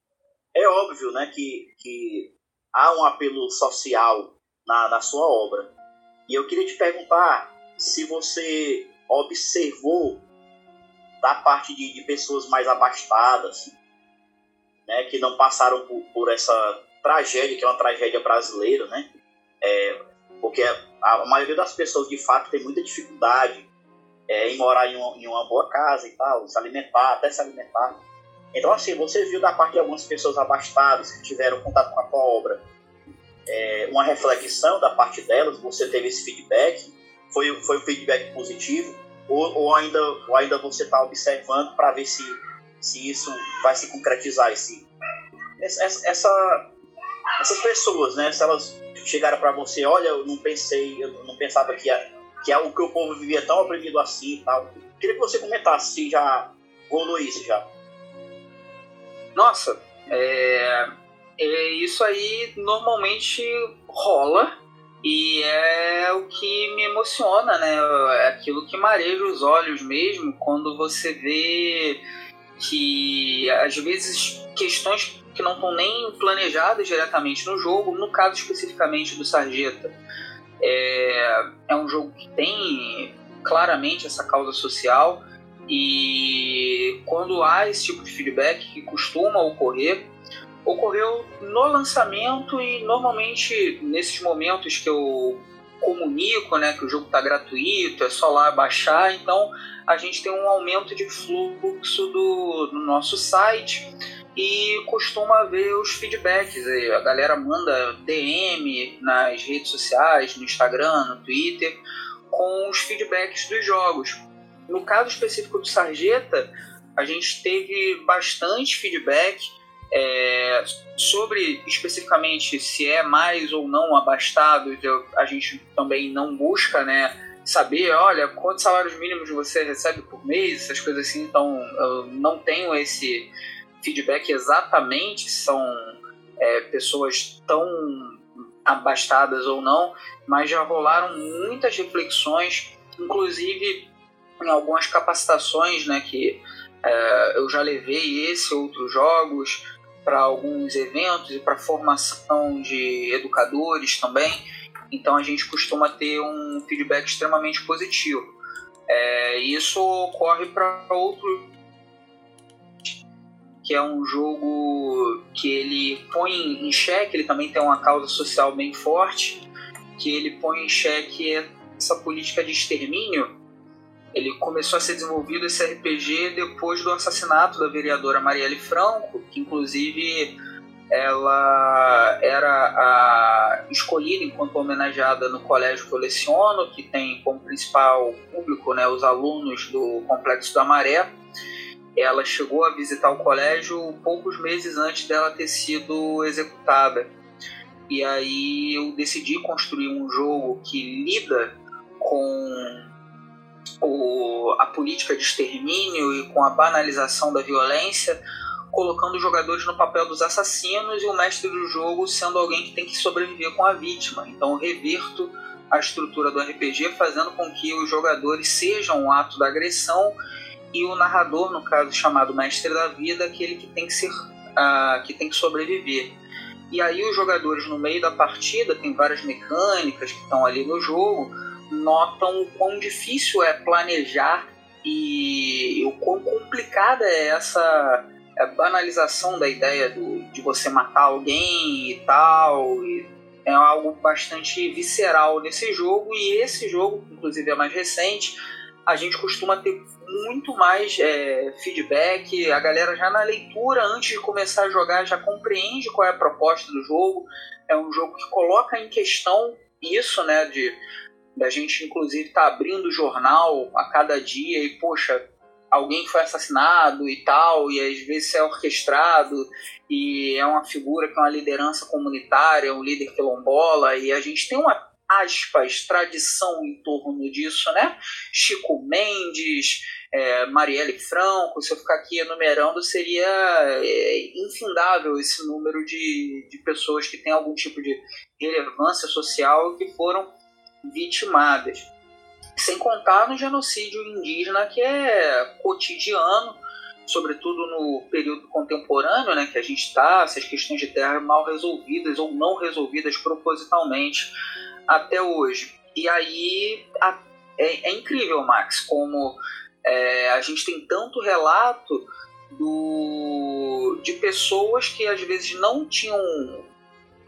é óbvio né, que, que há um apelo social na, na sua obra. E eu queria te perguntar se você observou da parte de, de pessoas mais abastadas, né, que não passaram por, por, essa tragédia, que é uma tragédia brasileira, né? É, porque a, maioria das pessoas, de fato, tem muita dificuldade é, em morar em uma, em uma boa casa e tal, se alimentar, até se alimentar. Então, assim, você viu da parte de algumas pessoas abastadas que tiveram contato com a tua obra, é, uma reflexão da parte delas, você teve esse feedback, foi, foi um feedback positivo, ou, ou ainda, ou ainda você está observando para ver se, se isso vai se concretizar, esse, essa, essa, essas pessoas, né, se elas chegaram para você, olha, eu não pensei, eu não pensava que, a, que o que o povo vivia tão oprimido assim tal. Queria que você comentasse se já rolou isso já. Nossa, é, é, isso aí normalmente rola e é o que me emociona, né? É aquilo que mareja os olhos mesmo quando você vê que às vezes questões que não estão nem planejadas diretamente no jogo, no caso especificamente do Sarjeta, é, é um jogo que tem claramente essa causa social e quando há esse tipo de feedback que costuma ocorrer, ocorreu no lançamento e normalmente nesses momentos que eu comunico, né, que o jogo está gratuito, é só lá baixar, então a gente tem um aumento de fluxo do, do nosso site e costuma ver os feedbacks. A galera manda DM nas redes sociais, no Instagram, no Twitter, com os feedbacks dos jogos. No caso específico do Sarjeta, a gente teve bastante feedback é, sobre especificamente se é mais ou não abastado, a gente também não busca né, saber, olha, quantos salários mínimos você recebe por mês, essas coisas assim, então eu não tenho esse feedback exatamente, são é, pessoas tão abastadas ou não, mas já rolaram muitas reflexões, inclusive em algumas capacitações né, que é, eu já levei esse outros jogos para alguns eventos e para formação de educadores também. Então a gente costuma ter um feedback extremamente positivo. É, isso ocorre para outro que é um jogo que ele põe em xeque, ele também tem uma causa social bem forte, que ele põe em xeque essa política de extermínio ele começou a ser desenvolvido esse RPG depois do assassinato da vereadora Marielle Franco, que inclusive ela era escolhida enquanto homenageada no colégio que eu leciono, que tem como principal público né, os alunos do Complexo da Maré. Ela chegou a visitar o colégio poucos meses antes dela ter sido executada. E aí eu decidi construir um jogo que lida com o, a política de extermínio e com a banalização da violência, colocando os jogadores no papel dos assassinos e o mestre do jogo sendo alguém que tem que sobreviver com a vítima. Então reverto a estrutura do RPG, fazendo com que os jogadores sejam o ato da agressão e o narrador, no caso chamado mestre da vida, aquele que tem que ser, uh, que tem que sobreviver. E aí os jogadores no meio da partida tem várias mecânicas que estão ali no jogo notam o quão difícil é planejar e o quão complicada é essa é banalização da ideia do, de você matar alguém e tal. E é algo bastante visceral nesse jogo, e esse jogo, inclusive é mais recente, a gente costuma ter muito mais é, feedback. A galera já na leitura, antes de começar a jogar, já compreende qual é a proposta do jogo. É um jogo que coloca em questão isso, né? De da gente inclusive tá abrindo o jornal a cada dia e, poxa, alguém foi assassinado e tal, e às vezes é orquestrado, e é uma figura que é uma liderança comunitária, um líder quilombola, e a gente tem uma aspas, tradição em torno disso, né? Chico Mendes, é, Marielle Franco, se eu ficar aqui enumerando, seria é, infindável esse número de, de pessoas que têm algum tipo de relevância social que foram vitimadas. Sem contar no genocídio indígena que é cotidiano, sobretudo no período contemporâneo, né, que a gente está, essas questões de terra mal resolvidas ou não resolvidas propositalmente até hoje. E aí a, é, é, incrível, Max, como é, a gente tem tanto relato do, de pessoas que às vezes não tinham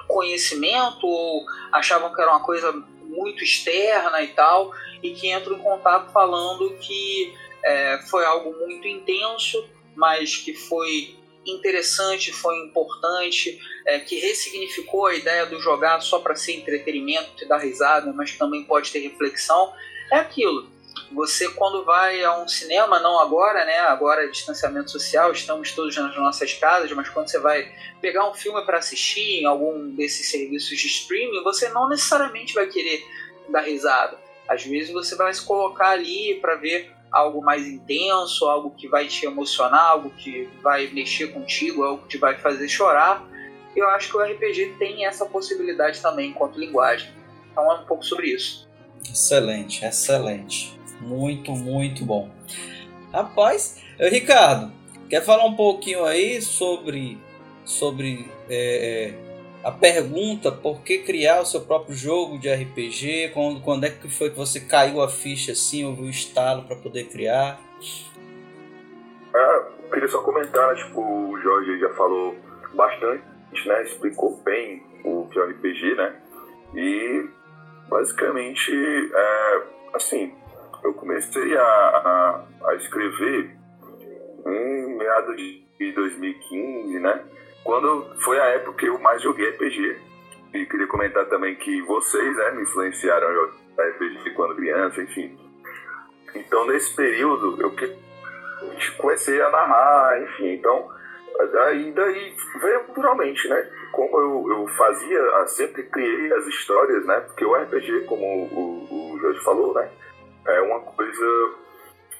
conhecimento ou achavam que era uma coisa muito externa e tal, e que entram em contato falando que é, foi algo muito intenso, mas que foi interessante, foi importante, é, que ressignificou a ideia do jogar só para ser entretenimento, te dar risada, mas também pode ter reflexão. É aquilo. Você quando vai a um cinema, não agora, né? Agora é distanciamento social, estamos todos nas nossas casas, mas quando você vai pegar um filme para assistir em algum desses serviços de streaming, você não necessariamente vai querer dar risada. Às vezes você vai se colocar ali para ver algo mais intenso, algo que vai te emocionar, algo que vai mexer contigo, algo que te vai fazer chorar. Eu acho que o RPG tem essa possibilidade também enquanto linguagem. Então é um pouco sobre isso. Excelente, excelente. Muito, muito bom. Rapaz, Ricardo, quer falar um pouquinho aí sobre, sobre é, a pergunta por que criar o seu próprio jogo de RPG, quando, quando é que foi que você caiu a ficha assim, ouviu o estalo para poder criar? Ah, queria só comentar, tipo, o Jorge já falou bastante, né, explicou bem o que é o RPG, né, e basicamente, é, assim, eu comecei a, a, a escrever em meados de 2015, né, quando foi a época que eu mais joguei RPG. E queria comentar também que vocês né, me influenciaram a jogar RPG quando criança, enfim. Então, nesse período, eu comecei a narrar, enfim. Então, daí, daí veio naturalmente, né? Como eu, eu fazia, sempre criei as histórias, né? Porque o RPG, como o, o Jorge falou, né? É uma coisa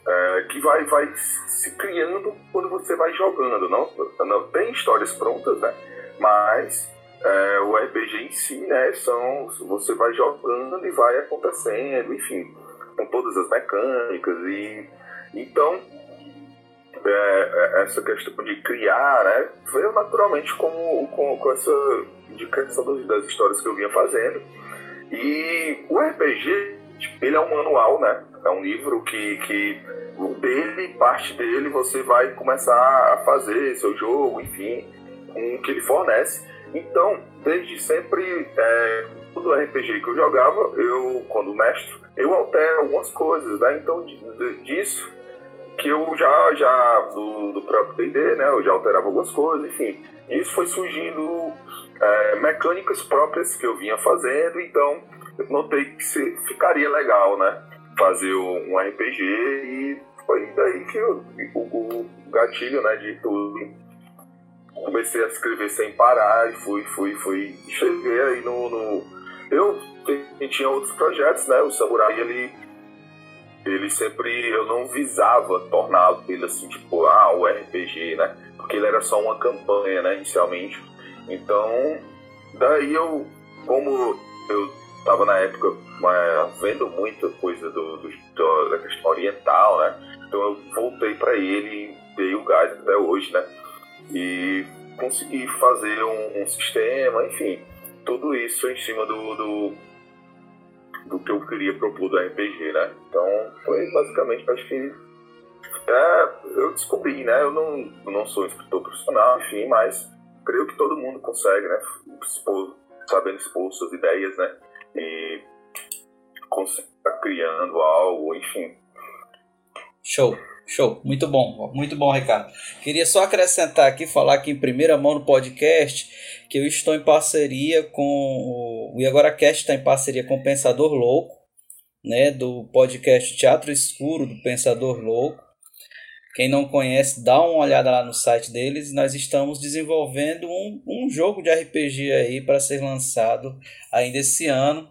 é, que vai, vai se criando quando você vai jogando. Não, não tem histórias prontas, né? Mas é, o RPG em si, né? São, você vai jogando e vai acontecendo, enfim, com todas as mecânicas e então é, é essa questão de criar, né? Veio naturalmente com, com, com essa indicação das histórias que eu vinha fazendo. E o RPG, ele é um manual, né? É um livro que, que dele, parte dele, você vai começar a fazer seu jogo, enfim, com o que ele fornece. Então, desde sempre, é, todo RPG que eu jogava, eu, quando mestre, eu altero algumas coisas, né? Então, disso que eu já, já do, do próprio D&D, né? Eu já alterava algumas coisas, enfim. Isso foi surgindo é, mecânicas próprias que eu vinha fazendo, então notei que ficaria legal, né? fazer um RPG e foi daí que eu, o, o, gatilho né, de tudo. Comecei a escrever sem parar e fui, fui, fui. Cheguei aí no. no... Eu tinha outros projetos, né? O Samurai, ele. Ele sempre. Eu não visava torná-lo ele assim, tipo, ah, o RPG, né? Porque ele era só uma campanha, né? Inicialmente. Então, daí eu. Como eu estava na época vendo muita coisa do, do, da questão oriental, né? Então eu voltei para ele e dei o gás até hoje, né? E consegui fazer um, um sistema, enfim, tudo isso em cima do, do, do, que eu queria propor do RPG, né? Então foi basicamente, acho que é, eu descobri, né? Eu não, não sou escritor profissional, enfim, mas creio que todo mundo consegue, né? Expor, sabendo expor suas ideias, né? E está criando algo, enfim. Show, show, muito bom, muito bom, Ricardo. Queria só acrescentar aqui, falar aqui em primeira mão no podcast, que eu estou em parceria com o IagoraCast está em parceria com o Pensador Louco, né, do podcast Teatro Escuro do Pensador Louco. Quem não conhece, dá uma olhada lá no site deles. Nós estamos desenvolvendo um, um jogo de RPG aí para ser lançado ainda esse ano.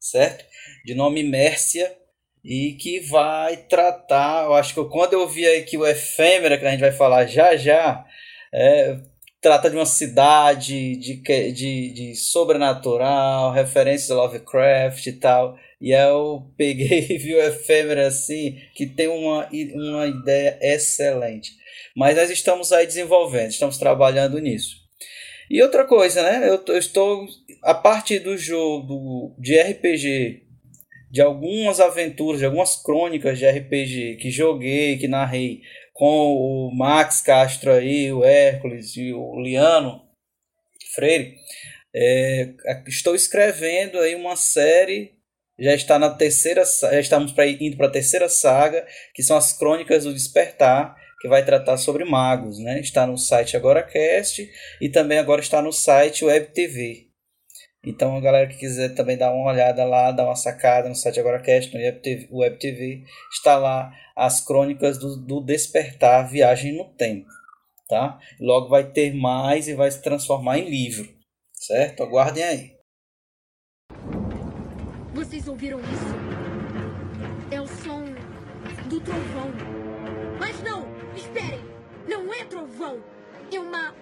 certo? De nome Mércia e que vai tratar, eu acho que quando eu vi aí que o Efêmera, que a gente vai falar já já, é, trata de uma cidade de, de, de sobrenatural, referências a Lovecraft e tal. E eu peguei e vi o Efêmera assim, que tem uma, uma ideia excelente. Mas nós estamos aí desenvolvendo, estamos trabalhando nisso. E outra coisa, né? Eu, eu estou, a partir do jogo de RPG, de algumas aventuras, de algumas crônicas de RPG que joguei, que narrei com o Max Castro aí, o Hércules e o Liano Freire, é, estou escrevendo aí uma série já está na terceira já estamos pra, indo para a terceira saga que são as crônicas do despertar que vai tratar sobre magos né? Está no site AgoraCast e também agora está no site Web TV então a galera que quiser também dar uma olhada lá dar uma sacada no site AgoraCast no Web TV, Web TV está lá as crônicas do, do despertar viagem no tempo tá? Logo vai ter mais e vai se transformar em livro certo? Aguardem aí vocês ouviram isso? É o som do trovão. Mas não! Esperem! Não é trovão! É uma.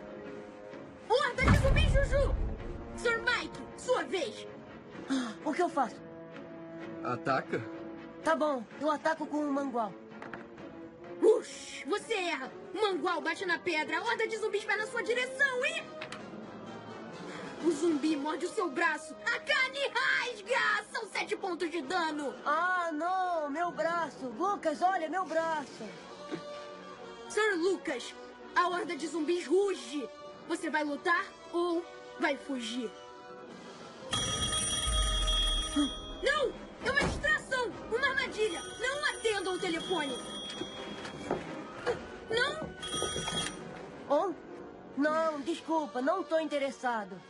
Horda de zumbi, Juju! Sr. Mike, sua vez! O que eu faço? Ataca? Tá bom, eu ataco com um mangual. Ux, você erra! O mangual bate na pedra, a horda de zumbis vai na sua direção e. O zumbi morde o seu braço. A carne rasga! São sete pontos de dano. Ah, não! Meu braço! Lucas, olha, meu braço! Sir Lucas, a horda de zumbis ruge. Você vai lutar ou vai fugir? Não! É uma distração! Uma armadilha! Não atendam o telefone! Não! Oh? Não, desculpa, não tô interessado.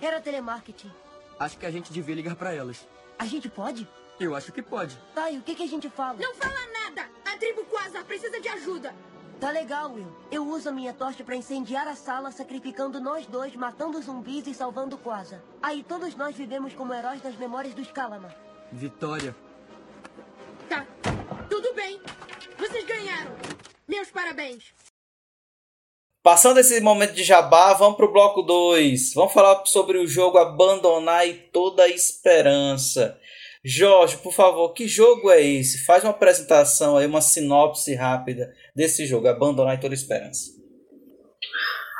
Era telemarketing. Acho que a gente devia ligar para elas. A gente pode? Eu acho que pode. Tá, e o que, que a gente fala? Não fala nada! A tribo Quasar precisa de ajuda! Tá legal, Will. Eu uso a minha tocha para incendiar a sala, sacrificando nós dois, matando zumbis e salvando Quasar. Aí todos nós vivemos como heróis das memórias dos Kalamar. Vitória. Tá. Tudo bem. Vocês ganharam. Meus parabéns. Passando esse momento de jabá, vamos pro bloco 2. Vamos falar sobre o jogo Abandonar e Toda a Esperança. Jorge, por favor, que jogo é esse? Faz uma apresentação aí, uma sinopse rápida desse jogo, Abandonar e Toda a Esperança.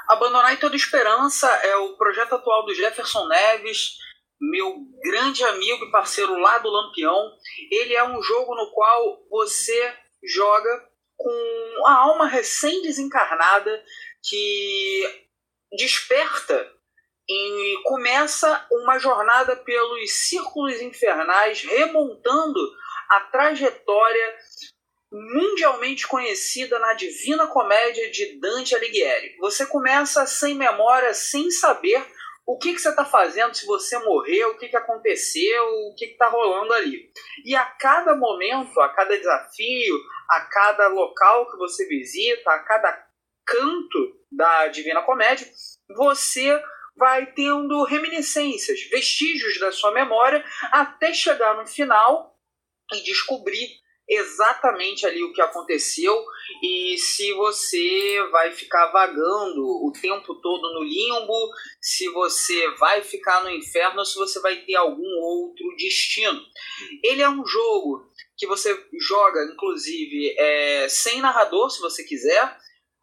Abandonar e Toda a Esperança é o projeto atual do Jefferson Neves, meu grande amigo e parceiro lá do Lampião. Ele é um jogo no qual você joga com a alma recém-desencarnada que desperta e começa uma jornada pelos círculos infernais, remontando a trajetória mundialmente conhecida na Divina Comédia de Dante Alighieri. Você começa sem memória, sem saber o que, que você está fazendo, se você morreu, o que, que aconteceu, o que está rolando ali. E a cada momento, a cada desafio, a cada local que você visita, a cada canto da Divina Comédia, você vai tendo reminiscências, vestígios da sua memória, até chegar no final e descobrir exatamente ali o que aconteceu e se você vai ficar vagando o tempo todo no limbo, se você vai ficar no inferno ou se você vai ter algum outro destino. Ele é um jogo que você joga, inclusive, é, sem narrador, se você quiser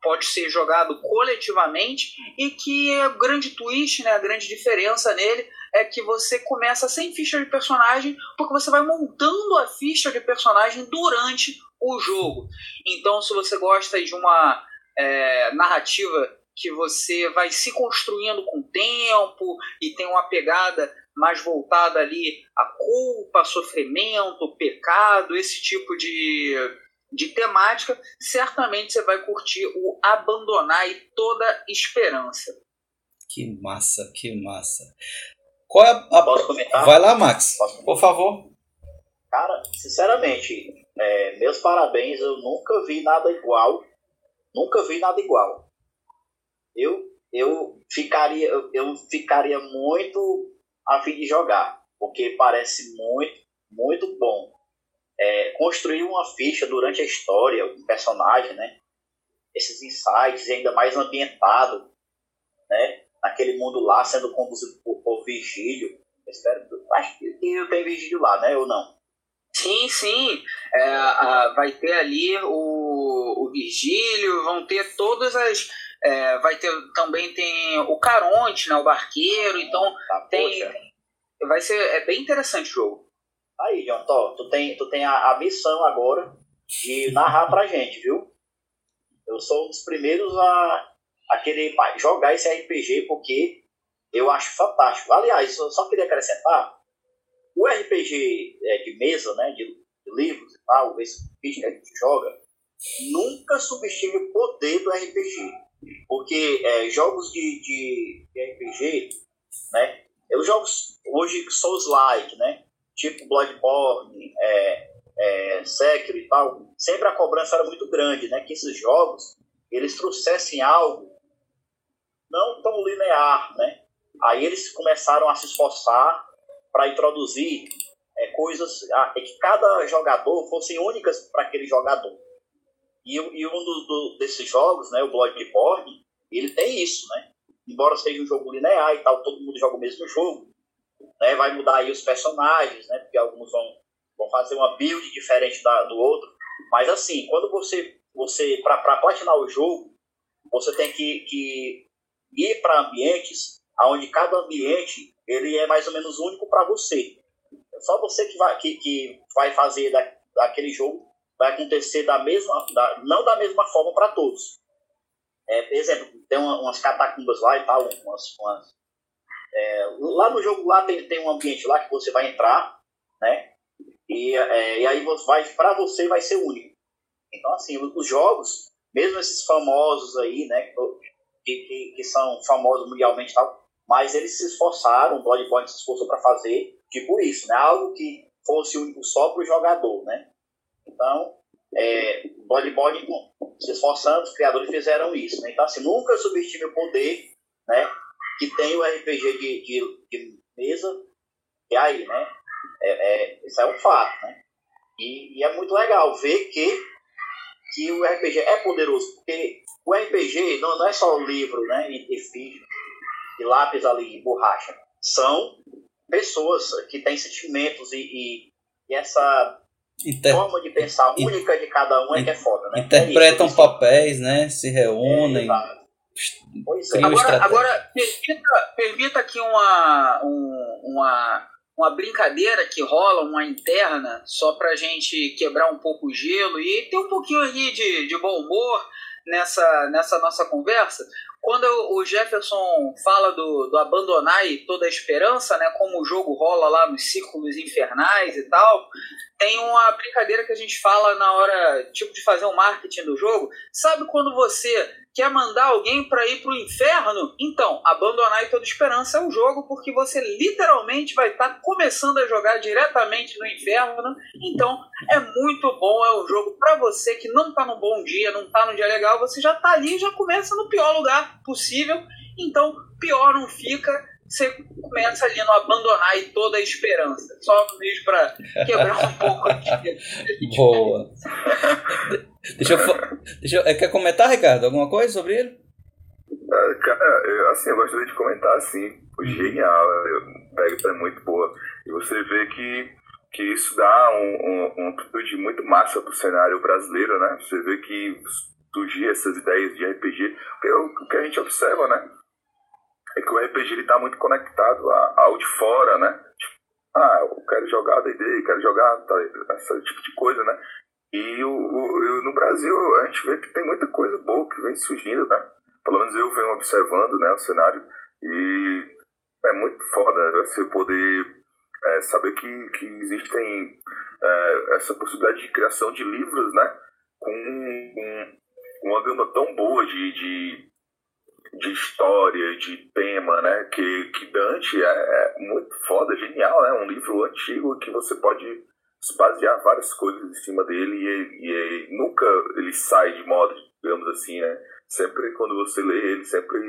pode ser jogado coletivamente e que o grande twist, né, a grande diferença nele é que você começa sem ficha de personagem porque você vai montando a ficha de personagem durante o jogo. Então, se você gosta de uma é, narrativa que você vai se construindo com o tempo e tem uma pegada mais voltada ali a culpa, sofrimento, pecado, esse tipo de de temática, certamente você vai curtir o Abandonar e Toda Esperança. Que massa, que massa. Qual é a. Posso comentar? Vai lá, Max. Por favor. Cara, sinceramente, é, meus parabéns, eu nunca vi nada igual. Nunca vi nada igual. Eu, eu, ficaria, eu, eu ficaria muito a fim de jogar. porque parece muito, muito bom. É, construir uma ficha durante a história, um personagem, né? Esses insights, ainda mais ambientado, né? Naquele mundo lá, sendo conduzido por, por Virgílio. Eu espero, acho que tem Virgílio lá, né? Ou não? Sim, sim. É, a, vai ter ali o, o Virgílio, vão ter todas as. É, vai ter também tem o Caronte, né, o barqueiro, então Tá, tem, poxa. vai ser é bem interessante o jogo. Aí, John, tu tem, tu tem a, a missão agora de narrar pra gente, viu? Eu sou um dos primeiros a, a querer jogar esse RPG porque eu acho fantástico. Aliás, eu só queria acrescentar, o RPG é, de mesa, né, de, de livros e tal, esse que a gente joga, nunca subestime o poder do RPG. Porque é, jogos de, de, de RPG, né, os jogos hoje Souls-like, né, tipo Bloodborne, é, é, Sekiro e tal, sempre a cobrança era muito grande, né? Que esses jogos, eles trouxessem algo não tão linear, né? Aí eles começaram a se esforçar para introduzir é, coisas é que cada jogador fossem únicas para aquele jogador. E, e um do- do- desses jogos, né, o Bloodborne, ele tem isso, né? Embora seja um jogo linear e tal, todo mundo joga o mesmo jogo, né? Vai mudar aí os personagens, né? Porque alguns vão, vão fazer uma build diferente da, do outro. Mas assim, quando você, você para platinar o jogo, você tem que, que ir para ambientes onde cada ambiente ele é mais ou menos único para você. Só você que vai, que, que vai fazer da, daquele jogo vai acontecer da mesma, da, não da mesma forma para todos. É, por exemplo, tem uma- umas catacumbas lá e tal, umas, umas é, lá no jogo lá tem, tem um ambiente lá que você vai entrar, né? E, é, e aí vai para você vai ser único. Então assim, os os jogos, mesmo esses famosos aí, né, que, que, que são famosos mundialmente tal, mas eles se esforçaram, o Bloodborne se esforçou para fazer tipo isso, né? Algo que fosse único só para o jogador, né? Então, é, Bloodborne se esforçando, os criadores fizeram isso, né? Então assim, nunca subestime o poder, né? Que tem o RPG de, de, de mesa, e aí, né? É, é, isso é um fato, né? E, e é muito legal ver que, que o RPG é poderoso, porque o RPG não, não é só o livro, né? E, e ficha, e lápis ali, e borracha. São pessoas que têm sentimentos e, e, e essa Inter- forma de pensar única de cada um é que é foda, né? Interpretam É isso, papéis, né? Se reúnem. É. criam Agora, agora permita, permita aqui uma, um- uma, uma brincadeira que rola, uma interna, só pra gente quebrar um pouco o gelo e ter um pouquinho aí de, de bom humor nessa, nessa nossa conversa. Quando o Jefferson fala do, do abandonar e toda a esperança, né, como o jogo rola lá nos círculos infernais e tal, tem uma brincadeira que a gente fala na hora tipo de fazer o marketing do jogo. Sabe quando você quer mandar alguém para ir pro inferno? Então, abandonar e toda esperança é o jogo porque você literalmente vai estar começando a jogar diretamente no inferno. Então, é muito bom, é um jogo para você que não tá num bom dia, não tá num dia legal, você já tá ali e já começa no pior lugar possível. Então, pior não fica. Você começa ali no abandonar e toda a esperança. Só mesmo para quebrar um pouco aqui. Boa. Deixa eu, deixa eu. é, Quer comentar, Ricardo? Alguma coisa sobre ele? Ah, Cara, eu, assim, eu gostaria de comentar assim, foi genial, eu pego é muito boa. E você vê que, que isso dá um, um, uma amplitude muito massa pro cenário brasileiro, né? Você vê que surgir essas ideias de RPG, porque é o, que a gente observa, né? É que o RPG ele tá muito conectado ao de fora, né? Tipo, ah, eu quero jogar D&D, quero jogar tá, esse tipo de coisa, né? E o, o- no Brasil a gente vê que tem muita coisa boa que vem surgindo, né? Pelo menos eu venho observando né, o cenário e é muito foda você poder é, saber que, que existem é, essa possibilidade de criação de livros, né? Com um- uma gama tão boa de, de, de história, de tema, né? Que, que Dante é, é muito foda, genial, né? Um livro antigo que você pode se basear várias coisas em cima dele e, e- e nunca ele sai de moda, digamos assim, né? Sempre quando você lê ele, sempre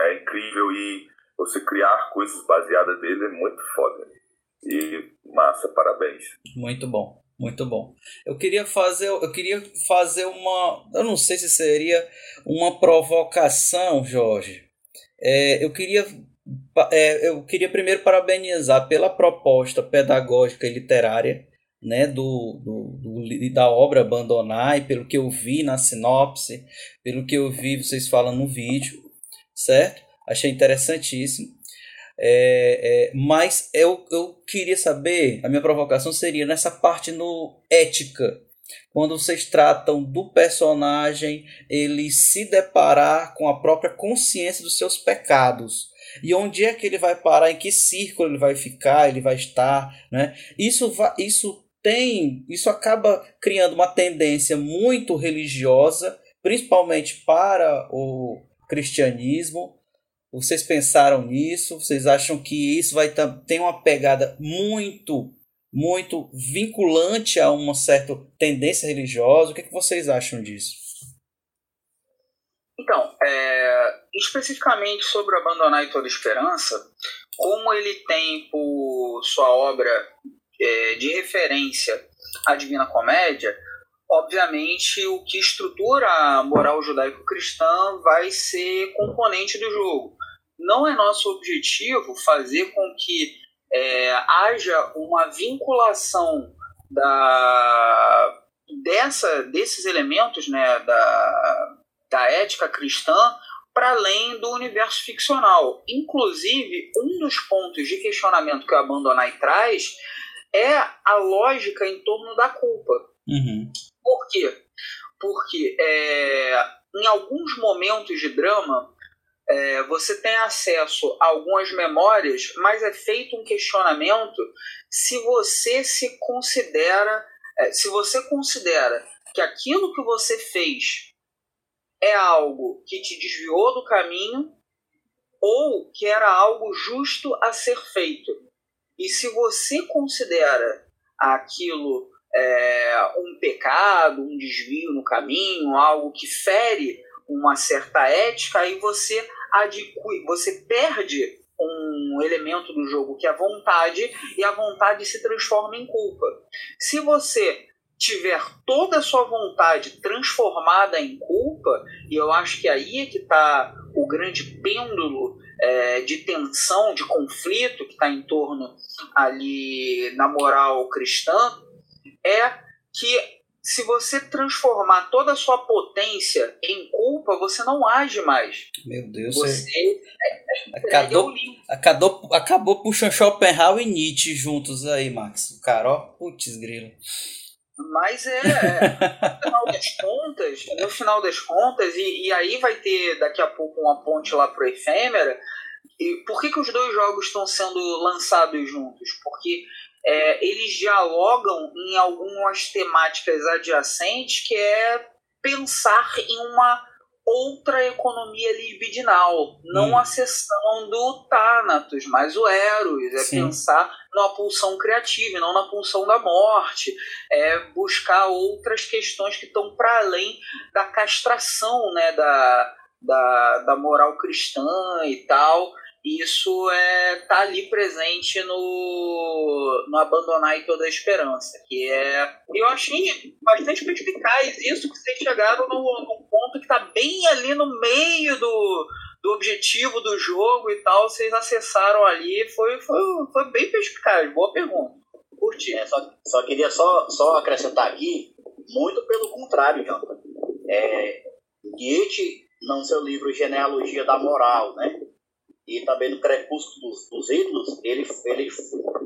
é incrível e você criar coisas baseadas nele é muito foda. E massa, parabéns. Muito bom, muito bom. Eu queria fazer, eu queria fazer uma, eu não sei se seria uma provocação, Jorge. É, eu queria é, eu queria primeiro parabenizar pela proposta pedagógica e literária né, do, do, do, da obra Abandonar e pelo que eu vi na sinopse, pelo que eu vi vocês falam no vídeo, certo? Achei interessantíssimo. É, é, mas eu, eu queria saber, a minha provocação seria nessa parte no ética, quando vocês tratam do personagem ele se deparar com a própria consciência dos seus pecados. E onde é que ele vai parar, em que círculo ele vai ficar, ele vai estar, né? Isso, vai, isso tem, isso acaba criando uma tendência muito religiosa, principalmente para o cristianismo. Vocês pensaram nisso? Vocês acham que isso vai ter uma pegada muito, muito vinculante a uma certa tendência religiosa? O que, é que vocês acham disso? Então, é, especificamente sobre Abandonar e Toda Esperança, como ele tem por sua obra é, de referência à Divina Comédia, obviamente o que estrutura a moral judaico-cristã vai ser componente do jogo. Não é nosso objetivo fazer com que é, haja uma vinculação da, dessa, desses elementos né, da, da ética cristã para além do universo ficcional. Inclusive, um dos pontos de questionamento que o Abandonai traz é a lógica em torno da culpa. Uhum. Por quê? Porque é, em alguns momentos de drama é, você tem acesso a algumas memórias, mas é feito um questionamento se você se considera, é, se você considera que aquilo que você fez é algo que te desviou do caminho ou que era algo justo a ser feito. E se você considera aquilo é, um pecado, um desvio no caminho, algo que fere uma certa ética, aí você adquire, você perde um elemento do jogo que é a vontade e a vontade se transforma em culpa. Se você tiver toda a sua vontade transformada em culpa, e eu acho que aí é que está o grande pêndulo é, de tensão, de conflito que está em torno ali na moral cristã, é que se você transformar toda a sua potência em culpa, você não age mais. Meu Deus. Você é, acabou, acabou, acabou puxando Schopenhauer e Nietzsche juntos aí, Max. O cara, ó, putz, grilo. Mas é, no final das contas, no final das contas, e, e aí vai ter daqui a pouco uma ponte lá pro Efêmera. E por que, que os dois jogos estão sendo lançados juntos? Porque é, eles dialogam em algumas temáticas adjacentes que é pensar em uma outra economia libidinal, não hum. a seção do Thanatos, mas o Eros, é Sim. pensar na pulsão criativa, não na pulsão da morte, é buscar outras questões que estão para além da castração né, da, da, da moral cristã e tal isso é tá ali presente no, no Abandonar Toda a Esperança, que é... Eu achei bastante perspicaz isso, que vocês chegaram no ponto que tá bem ali no meio do, do objetivo do jogo e tal, vocês acessaram ali, foi, foi, foi bem perspicaz, boa pergunta. Curti. É, só, só queria só, só acrescentar aqui, muito pelo contrário, Jonathan. É, Goethe, no seu livro Genealogia da Moral, né? E também no Crepúsculo dos, dos Ídolos, ele, ele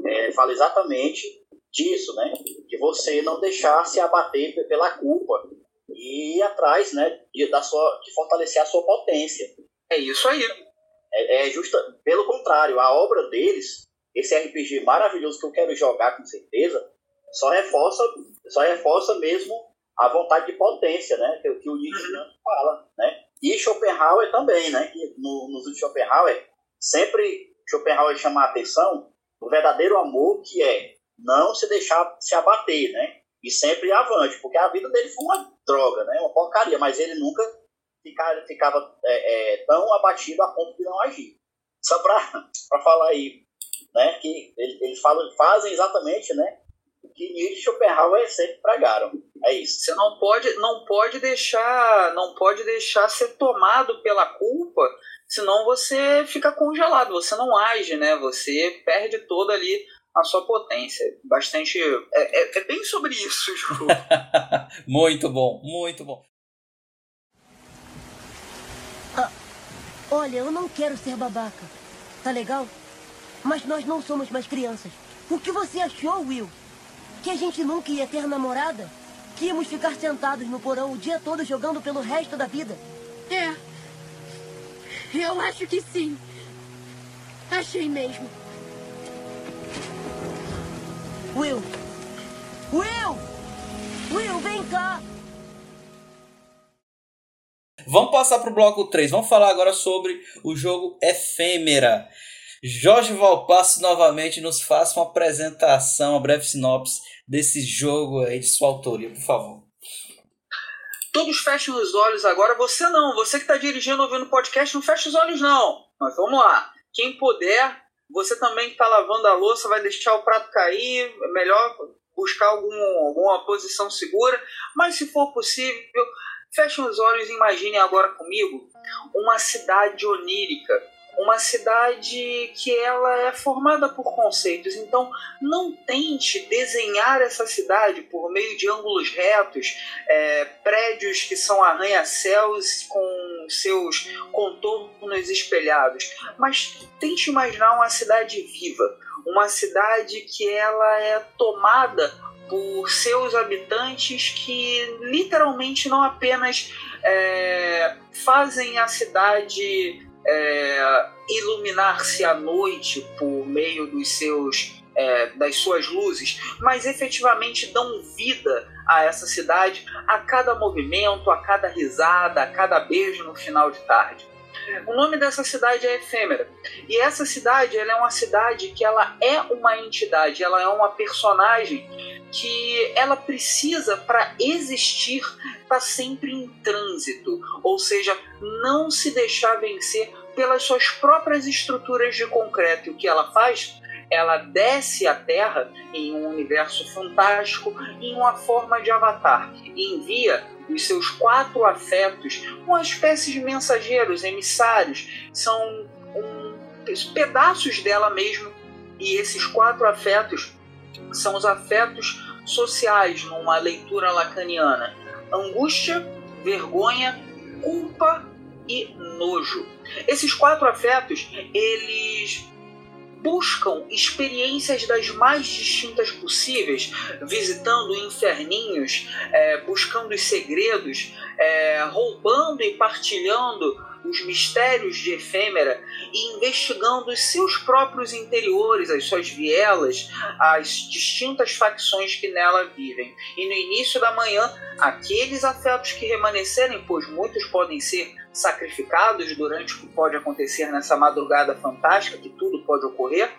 é, fala exatamente disso, né? De você não deixar se abater pela culpa e ir atrás, né? De, da sua, de fortalecer a sua potência. É isso aí. É, é justa, pelo contrário, a obra deles, esse RPG maravilhoso que eu quero jogar com certeza, só reforça, só reforça mesmo a vontade de potência, né? Que, que o Nietzsche uhum. fala, né? E Schopenhauer também, né? Que no, nos de Schopenhauer, sempre Schopenhauer chama a atenção o verdadeiro amor que é não se deixar se abater, né? E sempre avante, porque a vida dele foi uma droga, né? Uma porcaria, mas ele nunca ficava, ficava é, é, tão abatido a ponto de não agir. Só para falar aí né? Que eles, falam, fazem exatamente, né? Que Nietzsche e Schopenhauer sempre pregaram. É isso. Você não pode, não pode deixar, não pode deixar ser tomado pela culpa, senão você fica congelado, você não age, né? Você perde toda ali a sua potência. Bastante. É, é, é bem sobre isso o jogo. muito bom, muito bom. Ah, olha, eu não quero ser babaca. Tá legal? Mas nós não somos mais crianças. O que você achou, Will? Que a gente nunca ia ter namorada? Que íamos ficar sentados no porão o dia todo jogando pelo resto da vida? É. Eu acho que sim. Achei mesmo. Will! Will! Will, vem cá! Vamos passar para o bloco 3. Vamos falar agora sobre o jogo Efêmera. Jorge Valpasso novamente nos faça uma apresentação, uma breve sinopse desse jogo aí de sua autoria, por favor. Todos fechem os olhos agora. Você não, você que está dirigindo ouvindo o podcast, não feche os olhos não. Mas vamos lá. Quem puder, você também que está lavando a louça, vai deixar o prato cair. É melhor buscar algum, alguma posição segura. Mas se for possível, fechem os olhos e imaginem agora comigo uma cidade onírica uma cidade que ela é formada por conceitos. Então, não tente desenhar essa cidade por meio de ângulos retos, é, prédios que são arranha-céus com seus contornos espelhados, mas tente imaginar uma cidade viva, uma cidade que ela é tomada por seus habitantes que literalmente não apenas é, fazem a cidade é, iluminar-se à noite por meio dos seus é, das suas luzes, mas efetivamente dão vida a essa cidade a cada movimento, a cada risada, a cada beijo no final de tarde. O nome dessa cidade é Efêmera. E essa cidade ela é uma cidade que ela é uma entidade, ela é uma personagem que ela precisa para existir estar tá sempre em trânsito, ou seja, não se deixar vencer pelas suas próprias estruturas de concreto. E o que ela faz? Ela desce à Terra em um universo fantástico em uma forma de avatar e envia os seus quatro afetos, uma espécie de mensageiros, emissários, são um, pedaços dela mesmo. E esses quatro afetos são os afetos sociais, numa leitura lacaniana: angústia, vergonha, culpa e nojo. Esses quatro afetos, eles buscam experiências das mais distintas possíveis, visitando inferninhos, é, buscando os segredos, é, roubando e partilhando os mistérios de Efêmera e investigando os seus próprios interiores, as suas vielas, as distintas facções que nela vivem. E no início da manhã, aqueles afetos que remanescerem, pois muitos podem ser sacrificados durante o que pode acontecer nessa madrugada fantástica, que tudo pode ocorrer,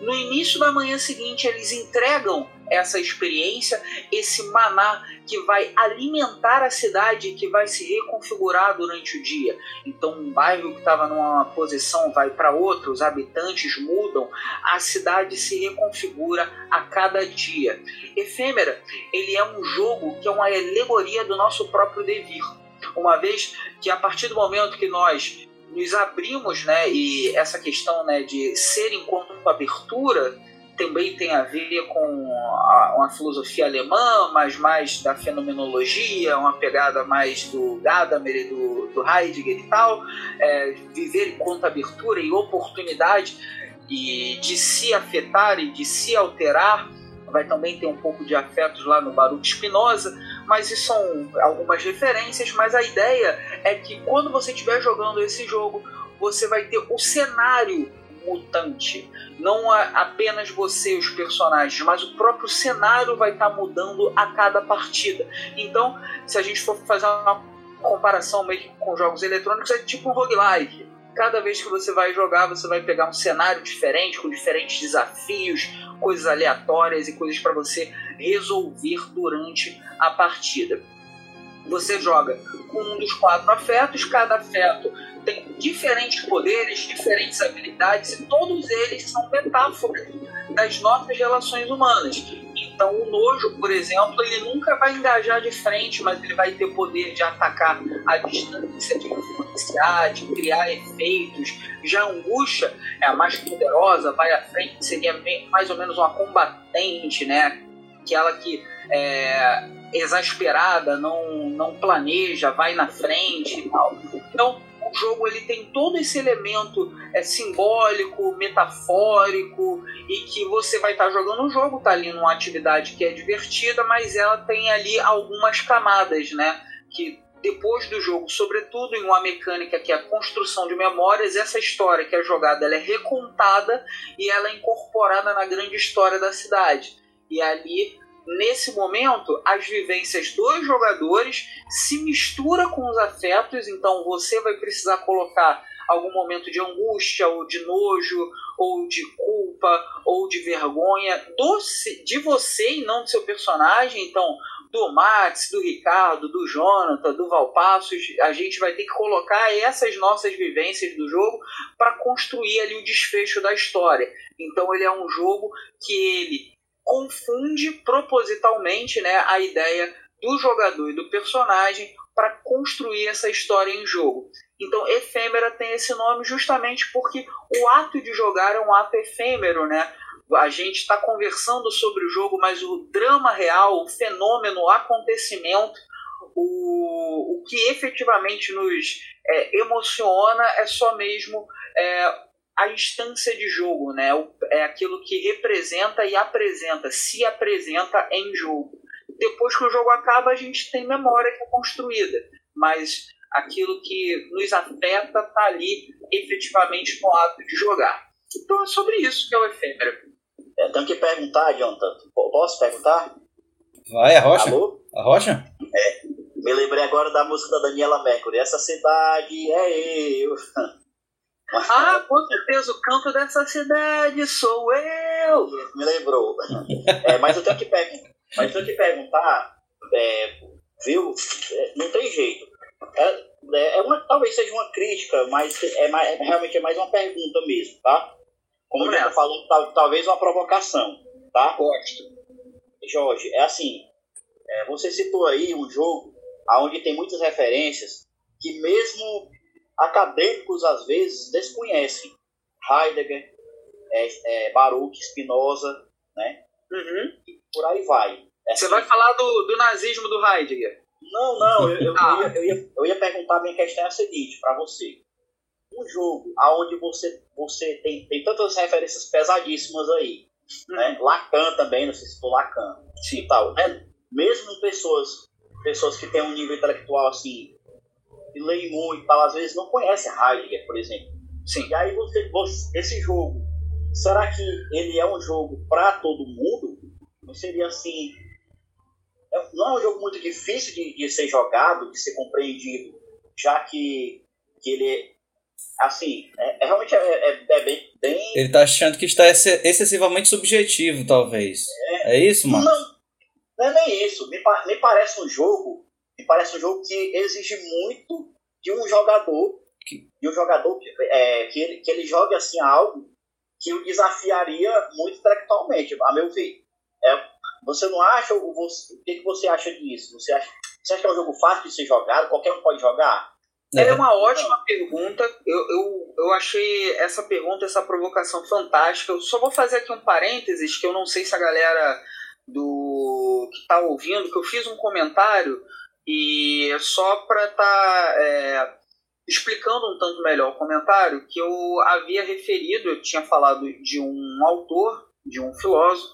no início da manhã seguinte, eles entregam essa experiência, esse maná que vai alimentar a cidade e que vai se reconfigurar durante o dia. Então, um bairro que estava numa posição vai para outra, os habitantes mudam, a cidade se reconfigura a cada dia. Efêmera, ele é um jogo que é uma alegoria do nosso próprio devir. Uma vez que a partir do momento que nós nos abrimos, né, e essa questão né, de ser enquanto abertura também tem a ver com a, uma filosofia alemã, mas mais da fenomenologia, uma pegada mais do Gadamer e do, do Heidegger e tal, é, viver enquanto abertura e oportunidade e de se afetar e de se alterar, vai também ter um pouco de afetos lá no Baruch Spinoza, mas isso são algumas referências, mas a ideia é que quando você estiver jogando esse jogo, você vai ter o cenário mutante. Não apenas você, os personagens, mas o próprio cenário vai estar tá mudando a cada partida. Então, se a gente for fazer uma comparação meio com jogos eletrônicos, é tipo um roguelike. Cada vez que você vai jogar, você vai pegar um cenário diferente, com diferentes desafios, coisas aleatórias e coisas para você resolver durante a partida. Você joga com um dos quatro afetos, cada afeto tem diferentes poderes, diferentes habilidades e todos eles são metáforas das nossas relações humanas. Então, o nojo, por exemplo, ele nunca vai engajar de frente, mas ele vai ter poder de atacar a distância, de influenciar, de criar efeitos. Já a angústia é a mais poderosa, vai à frente, seria mais ou menos uma combatente, né? Aquela que é exasperada, não, não planeja, vai na frente e tal. Então, o jogo ele tem todo esse elemento é, simbólico, metafórico e que você vai estar tá jogando o jogo, tá ali numa atividade que é divertida, mas ela tem ali algumas camadas, né? Que depois do jogo, sobretudo em uma mecânica que é a construção de memórias, essa história que é jogada ela é recontada e ela é incorporada na grande história da cidade. E ali nesse momento, as vivências dos jogadores se mistura com os afetos, então você vai precisar colocar algum momento de angústia, ou de nojo, ou de culpa, ou de vergonha do, de você e não do seu personagem. Então, do Max, do Ricardo, do Jonathan, do Valpassos, a gente vai ter que colocar essas nossas vivências do jogo para construir ali o desfecho da história. Então, ele é um jogo que ele confunde propositalmente né, a ideia do jogador e do personagem para construir essa história em jogo. Então, efêmera tem esse nome justamente porque o ato de jogar é um ato efêmero, né? A gente está conversando sobre o jogo, mas o drama real, o fenômeno, o acontecimento, o, o que efetivamente nos é, emociona é só mesmo é, a instância de jogo, né? É aquilo que representa e apresenta, se apresenta em jogo. Depois que o jogo acaba, a gente tem memória que é construída, mas aquilo que nos afeta está ali efetivamente no ato de jogar. Então é sobre isso que é o efêmero. Eu tenho que perguntar, Jonathan. Posso perguntar? Vai, a Rocha. Alô? A Rocha? É. Me lembrei agora da música da Daniela Mercury. Essa cidade é eu. Ah, com certeza, o canto dessa cidade sou eu. Me lembrou. É, mas eu tenho que, perguntar, mas eu tenho que perguntar, é, viu? É, não tem jeito. É, é, é uma, talvez seja uma crítica, mas é, mais, é realmente é mais uma pergunta mesmo, tá? Como você falou, tal, talvez uma provocação, tá? Gosto. Jorge, é assim, é, você citou aí um jogo onde tem muitas referências que mesmo acadêmicos às vezes desconhecem. Heidegger, é, é, Baruch, Spinoza, né? Uhum. E por aí vai. É Você assim, vai falar do, do nazismo do Heidegger? Não, não, eu, eu, ah. eu, ia, eu, ia, eu ia perguntar, a minha questão é a seguinte, para você. Um jogo onde você, você tem, tem tantas referências pesadíssimas aí, uhum. né? Lacan também, não sei se for Lacan, sim, tal, né? Mesmo pessoas, pessoas que têm um nível intelectual assim e muito e tal, às vezes não conhece Heidegger, por exemplo. Sim. E aí você, você, esse jogo, será que ele é um jogo para todo mundo? Não seria assim. É, não é um jogo muito difícil de, de ser jogado, de ser compreendido, já que, que ele é. Assim, é, é realmente é, é, é, bem, bem. Ele tá achando que está excessivamente subjetivo, talvez. É, é isso, mano? Não, não é nem isso. Me, me parece um jogo me parece um jogo que exige muito de um jogador, de um jogador é, que, ele, que ele jogue assim algo que o desafiaria muito intelectualmente, a meu ver. É, você não acha, você, o que, que você acha disso? Você acha, você acha que é um jogo fácil de ser jogado? Qualquer um pode jogar? É uma ótima pergunta. Eu, eu, eu achei essa pergunta, essa provocação fantástica. Eu só vou fazer aqui um parênteses, que eu não sei se a galera do que está ouvindo, que eu fiz um comentário e só para estar tá, é, explicando um tanto melhor o comentário, que eu havia referido, eu tinha falado de um autor, de um filósofo,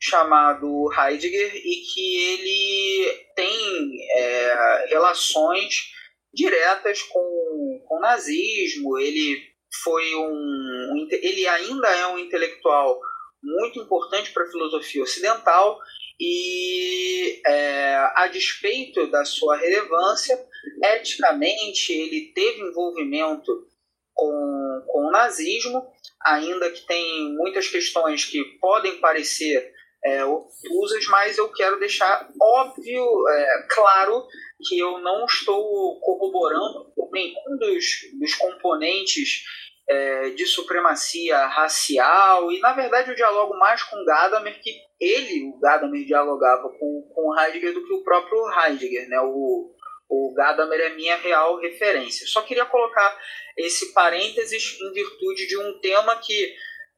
chamado Heidegger, e que ele tem é, relações diretas com, com o nazismo, ele foi um, ele ainda é um intelectual muito importante para a filosofia ocidental e é, a despeito da sua relevância, eticamente ele teve envolvimento com, com o nazismo, ainda que tem muitas questões que podem parecer é, obtusas, mas eu quero deixar óbvio, é, claro, que eu não estou corroborando nenhum dos, dos componentes é, de supremacia racial, e na verdade eu dialogo mais com Gadamer, que ele, o Gadamer, dialogava com, com Heidegger do que o próprio Heidegger, né? O, o Gadamer é minha real referência. Só queria colocar esse parênteses em virtude de um tema que,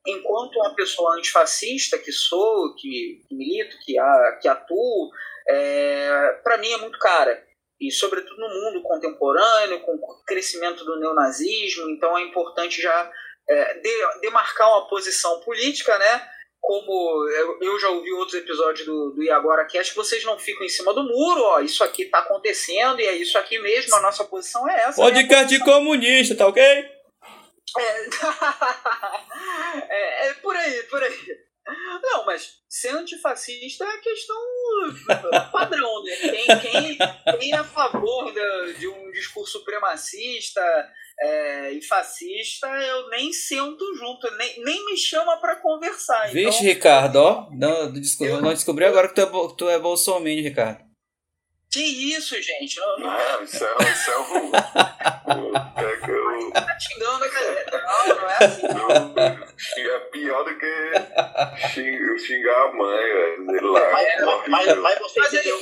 enquanto uma pessoa antifascista que sou, que, que milito, que, a, que atuo, é, para mim é muito cara e sobretudo no mundo contemporâneo, com o crescimento do neonazismo, então é importante já é, de, demarcar uma posição política, né? Como eu, eu já ouvi outros episódios do, do E Agora Cast, vocês não ficam em cima do muro, ó, isso aqui está acontecendo e é isso aqui mesmo, a nossa posição é essa. Podcast de comunista, tá ok? É, é, é por aí, por aí. Não, mas ser antifascista é questão padrão, né? Quem, quem, quem é a favor de, de um discurso supremacista é, e fascista, eu nem sento junto, nem, nem me chama para conversar. Vixe, então, Ricardo, ó, não, descobri, eu, não descobri agora que tu é, tu é bolsominion, Ricardo. Que isso, gente? Não, não... não isso é, isso é o. é Tá xingando a galera. Não, não é assim. é pior do que xingar a mãe, velho. Lá, mas, mas, mas, mas, você mas entendeu,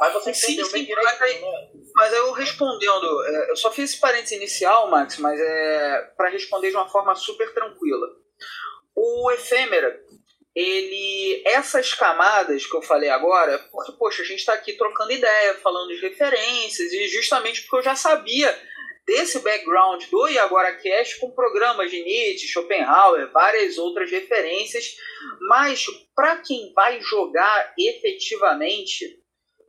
mas você sim, entendeu sim, bem direito. Mas, né? mas eu respondendo, é, eu só fiz esse parênteses inicial, Max, mas é para responder de uma forma super tranquila. O efêmera, ele essas camadas que eu falei agora, porque poxa, a gente está aqui trocando ideia, falando de referências e justamente porque eu já sabia desse background do E Agora Cast com programas de Nietzsche, Schopenhauer, várias outras referências, mas para quem vai jogar efetivamente,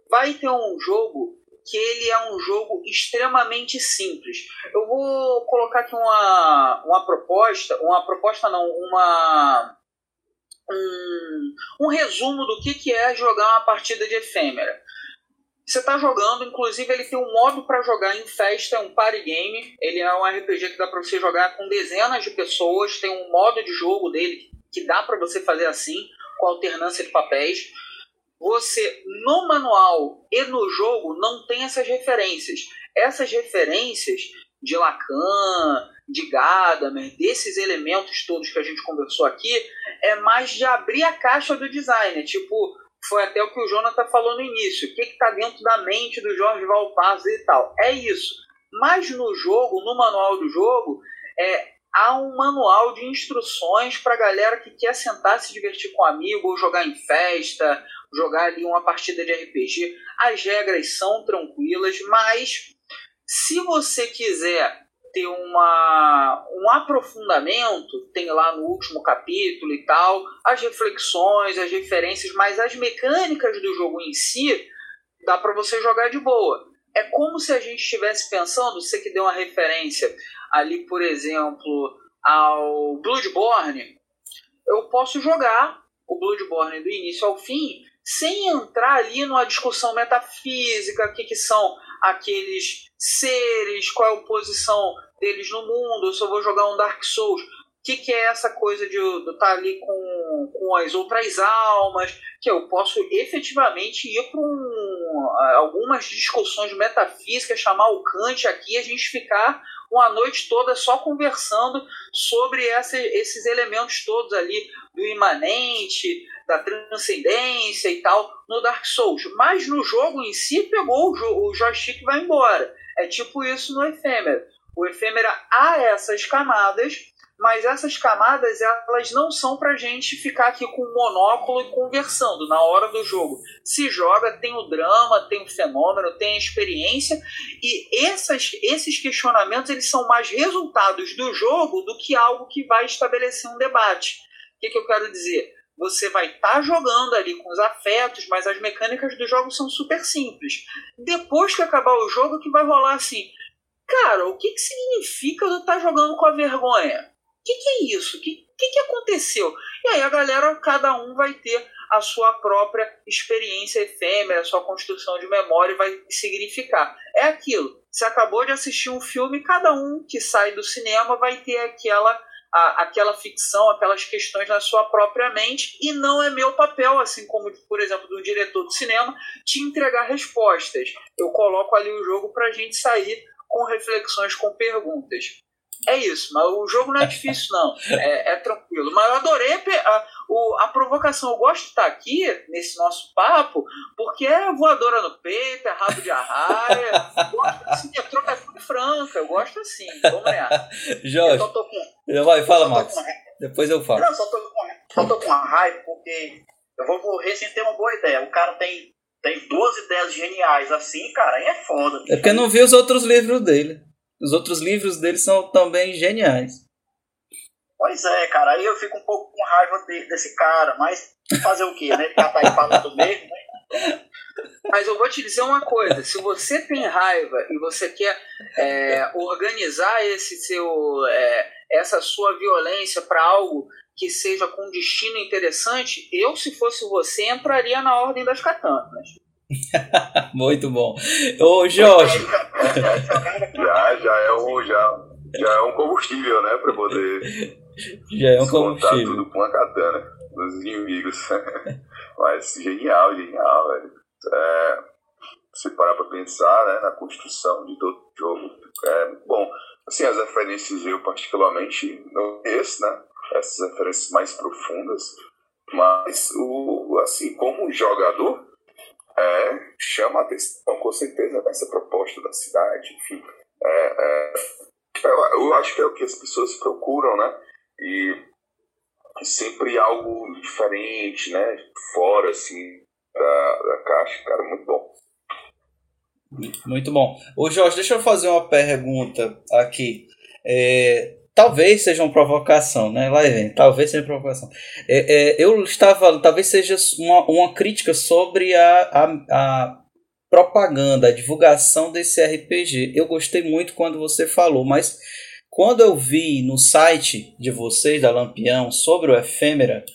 vai ter um jogo que ele é um jogo extremamente simples. Eu vou colocar aqui uma, uma proposta, uma proposta não, uma um, um resumo do que, que é jogar uma partida de efêmera. Você está jogando, inclusive ele tem um modo para jogar em festa, é um party game. Ele é um RPG que dá para você jogar com dezenas de pessoas. Tem um modo de jogo dele que dá para você fazer assim, com alternância de papéis. Você, no manual e no jogo, não tem essas referências. Essas referências de Lacan, de Gadamer, desses elementos todos que a gente conversou aqui, é mais de abrir a caixa do designer. Tipo, foi até o que o Jonathan falou no início. O que está dentro da mente do Jorge Valpaz e tal. É isso. Mas no jogo, no manual do jogo, é, há um manual de instruções para galera que quer sentar, se divertir com um amigo, ou jogar em festa, jogar ali uma partida de RPG. As regras são tranquilas, mas se você quiser ter uma, um aprofundamento, tem lá no último capítulo e tal, as reflexões, as referências, mas as mecânicas do jogo em si, dá para você jogar de boa. É como se a gente estivesse pensando, você que deu uma referência ali, por exemplo, ao Bloodborne, eu posso jogar o Bloodborne do início ao fim sem entrar ali numa discussão metafísica, o que, que são aqueles seres, qual é a posição deles no mundo, eu só vou jogar um Dark Souls. O que, que é essa coisa de estar tá ali com, com as outras almas? Que eu posso efetivamente ir para um, algumas discussões metafísicas, chamar o Kant aqui a gente ficar uma noite toda só conversando sobre essa, esses elementos todos ali do imanente, da transcendência e tal no Dark Souls. Mas no jogo em si pegou o, o joystick e vai embora. É tipo isso no Efêmera. O Efêmera há essas camadas, mas essas camadas elas não são pra gente ficar aqui com o monóculo e conversando na hora do jogo. Se joga, tem o drama, tem o fenômeno, tem a experiência e essas, esses questionamentos eles são mais resultados do jogo do que algo que vai estabelecer um debate. O que, que eu quero dizer? Você vai estar tá jogando ali com os afetos, mas as mecânicas do jogo são super simples. Depois que acabar o jogo, que vai rolar assim: Cara, o que, que significa eu estar tá jogando com a vergonha? O que, que é isso? O que, que, que aconteceu? E aí a galera, cada um vai ter a sua própria experiência efêmera, a sua construção de memória vai significar. É aquilo. Você acabou de assistir um filme, cada um que sai do cinema vai ter aquela a, aquela ficção, aquelas questões na sua própria mente, e não é meu papel, assim como, por exemplo, do diretor de cinema, te entregar respostas. Eu coloco ali o jogo para a gente sair com reflexões, com perguntas. É isso, mas o jogo não é difícil, não. É, é tranquilo. Mas eu adorei a, o, a provocação. Eu gosto de estar aqui, nesse nosso papo, porque é voadora no peito, é rabo de arraia. gosto assim, é trocação franca. Eu gosto assim. Vamos lá. Jorge. Eu tô com, Vai, fala, Max. Depois eu falo. Não, só tô, com, só tô com uma raiva porque eu vou morrer sem ter uma boa ideia. O cara tem, tem duas ideias geniais assim, cara, aí é foda. É porque eu não vi os outros livros dele. Os outros livros dele são também geniais. Pois é, cara, aí eu fico um pouco com raiva de- desse cara, mas fazer o quê, né? Ele tá aí falando mesmo, né? Mas eu vou te dizer uma coisa: se você tem raiva e você quer é, organizar esse seu, é, essa sua violência para algo que seja com destino interessante, eu, se fosse você, entraria na ordem das katanas. Muito bom. Ô, Jorge. Já, já é um, já, já é um combustível, né? Pra poder Já é um descontar combustível. tudo com a katana dos inimigos. Mas genial, genial, velho. É, se parar pra pensar né, na construção de todo o jogo. É, bom, assim, as referências eu particularmente não conheço, né? Essas referências mais profundas. Mas, o, assim, como jogador, é, chama a atenção, com certeza, essa proposta da cidade, enfim. É, é, eu, acho que é o que as pessoas procuram, né? E sempre algo diferente, né? Fora, assim, da, da caixa, cara, muito bom. Muito bom. Ô Jorge, deixa eu fazer uma pergunta aqui. É, talvez seja uma provocação, né? Lá vem, talvez seja uma provocação. É, é, eu estava, talvez seja uma, uma crítica sobre a, a, a propaganda, a divulgação desse RPG. Eu gostei muito quando você falou, mas quando eu vi no site de vocês, da Lampião, sobre o Efêmera,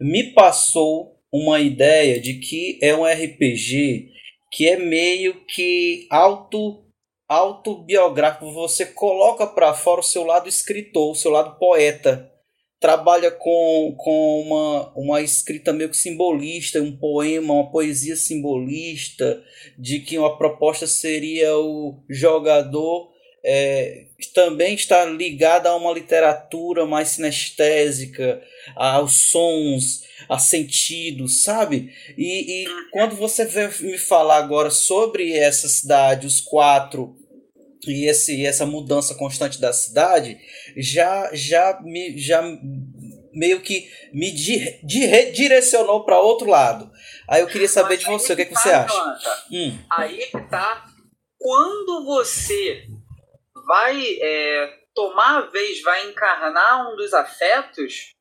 me passou uma ideia de que é um RPG que é meio que auto autobiográfico, você coloca para fora o seu lado escritor, o seu lado poeta. Trabalha com, com uma, uma escrita meio que simbolista, um poema, uma poesia simbolista, de que uma proposta seria o jogador é, também está ligada a uma literatura mais sinestésica, aos sons, a sentidos, sabe? E, e quando você me falar agora sobre essa cidade, os quatro, e esse, essa mudança constante da cidade, já, já, me, já meio que me di, di, direcionou para outro lado. Aí eu queria saber de você, o que, é que você acha? Hum. Aí que tá. Quando você vai é, tomar a vez, vai encarnar um dos afetos,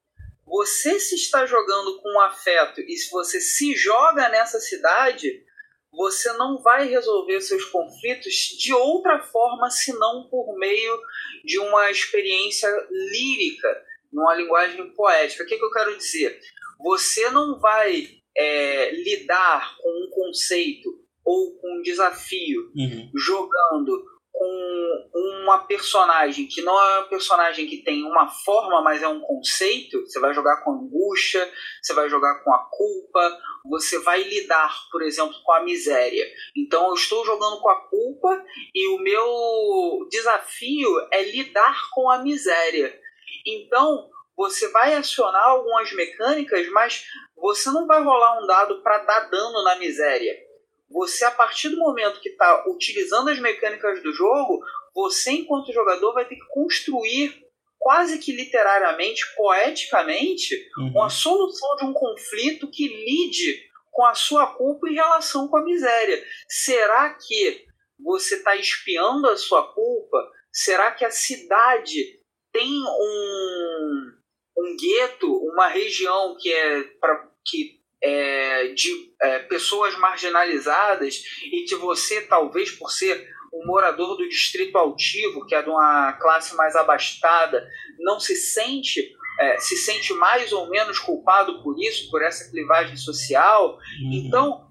você se está jogando com um afeto e se você se joga nessa cidade, você não vai resolver seus conflitos de outra forma senão por meio de uma experiência lírica, numa linguagem poética. O que, que eu quero dizer? Você não vai é, lidar com um conceito ou com um desafio uhum. jogando com uma personagem que não é uma personagem que tem uma forma, mas é um conceito. Você vai jogar com angústia, você vai jogar com a culpa, você vai lidar, por exemplo, com a miséria. Então eu estou jogando com a culpa e o meu desafio é lidar com a miséria. Então você vai acionar algumas mecânicas, mas você não vai rolar um dado para dar dano na miséria você, a partir do momento que está utilizando as mecânicas do jogo, você, enquanto jogador, vai ter que construir quase que literariamente, poeticamente, uhum. uma solução de um conflito que lide com a sua culpa em relação com a miséria. Será que você está espiando a sua culpa? Será que a cidade tem um, um gueto, uma região que é para que é, de é, pessoas marginalizadas e que você, talvez por ser um morador do distrito altivo, que é de uma classe mais abastada, não se sente é, se sente mais ou menos culpado por isso, por essa clivagem social. Uhum. Então,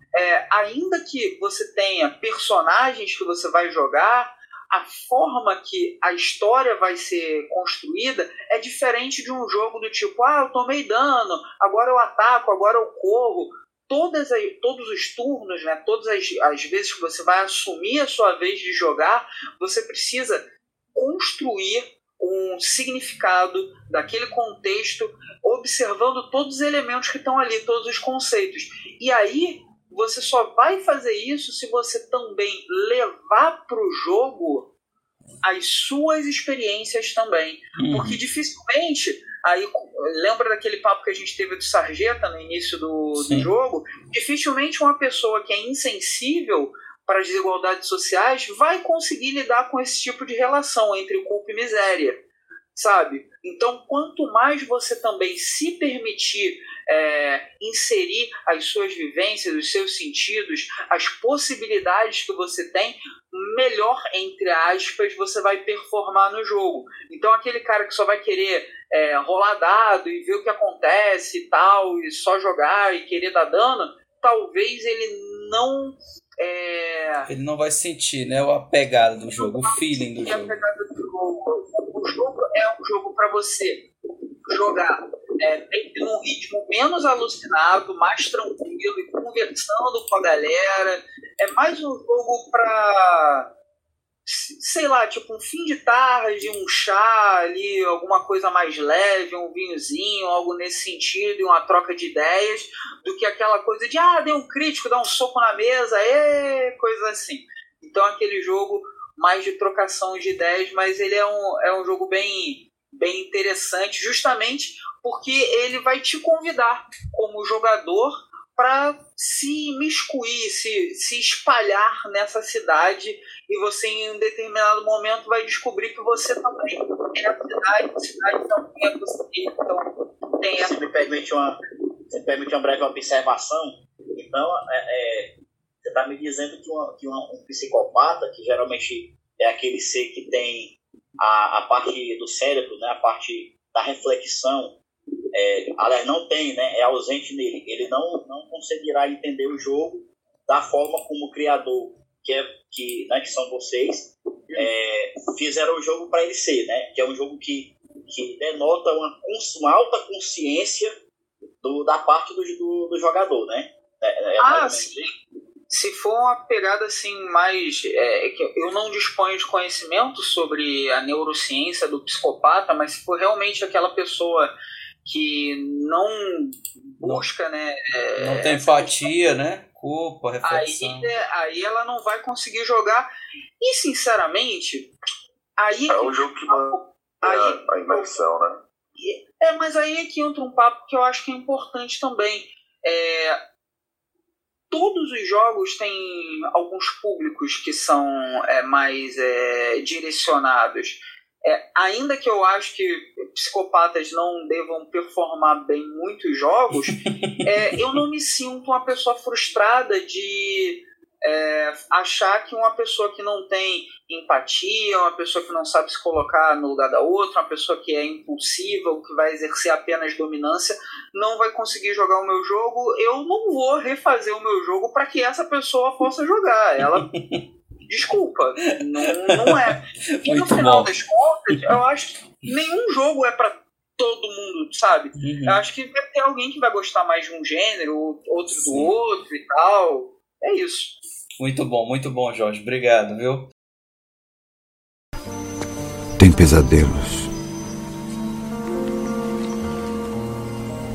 ainda que você tenha personagens que você vai jogar, a forma que a história vai ser construída é diferente de um jogo do tipo, ah, eu tomei dano, agora eu ataco, agora eu corro. Todas as, todos os turnos, né, todas as, as vezes que você vai assumir a sua vez de jogar, você precisa construir um significado daquele contexto, observando todos os elementos que estão ali, todos os conceitos. E aí você só vai fazer isso se você também levar para o jogo as suas experiências também. Uhum. Porque dificilmente, aí lembra daquele papo que a gente teve do Sarjeta no início do, do jogo? Dificilmente uma pessoa que é insensível para as desigualdades sociais vai conseguir lidar com esse tipo de relação entre culpa e miséria sabe? Então, quanto mais você também se permitir é, inserir as suas vivências, os seus sentidos, as possibilidades que você tem, melhor, entre aspas, você vai performar no jogo. Então, aquele cara que só vai querer é, rolar dado e ver o que acontece e tal, e só jogar e querer dar dano, talvez ele não. É, Ele não vai sentir, né, a pegada do jogo, o feeling do jogo. do jogo. O jogo é um jogo para você jogar é, bem num ritmo menos alucinado, mais tranquilo e conversando com a galera. É mais um jogo para sei lá, tipo um fim de tarde, um chá ali, alguma coisa mais leve, um vinhozinho, algo nesse sentido, uma troca de ideias, do que aquela coisa de ah, dei um crítico, dá um soco na mesa, é coisa assim. Então aquele jogo mais de trocação de ideias, mas ele é um, é um jogo bem, bem interessante, justamente porque ele vai te convidar como jogador para se imiscuir, se, se espalhar nessa cidade e você em um determinado momento vai descobrir que você também é a cidade, a cidade também é você. Então tem essa. Se me permite uma, se permite uma breve observação, então é, é, você está me dizendo que, uma, que uma, um psicopata, que geralmente é aquele ser que tem a, a parte do cérebro, né, a parte da reflexão, é, aliás, não tem, né, é ausente nele. Ele não, não conseguirá entender o jogo da forma como o criador, que, é, que, né, que são vocês, é, fizeram o jogo para ele ser, né, que é um jogo que, que denota uma, uma alta consciência do, da parte do, do, do jogador, né? É, é Ah, ou menos sim. Se for uma pegada assim mais. É, que eu não disponho de conhecimento sobre a neurociência do psicopata, mas se for realmente aquela pessoa que não busca, né? é, Não tem empatia, né? Culpa, reflexão. aí, é, aí ela não vai conseguir jogar. E sinceramente, aí É um jogo que mantém aí, a, a imersão, né? é, mas aí é que entra um papo que eu acho que é importante também. É, todos os jogos têm alguns públicos que são é, mais é, direcionados. É, ainda que eu acho que psicopatas não devam performar bem muitos jogos, é, eu não me sinto uma pessoa frustrada de é, achar que uma pessoa que não tem empatia, uma pessoa que não sabe se colocar no lugar da outra, uma pessoa que é impulsiva ou que vai exercer apenas dominância, não vai conseguir jogar o meu jogo. Eu não vou refazer o meu jogo para que essa pessoa possa jogar. Ela. Desculpa, não, não é. E no Muito final bom. das contas, eu acho que nenhum jogo é para todo mundo, sabe? Uhum. Eu acho que vai ter alguém que vai gostar mais de um gênero, outro do outro e tal. É isso. Muito bom, muito bom, Jorge. Obrigado, viu? Tem pesadelos.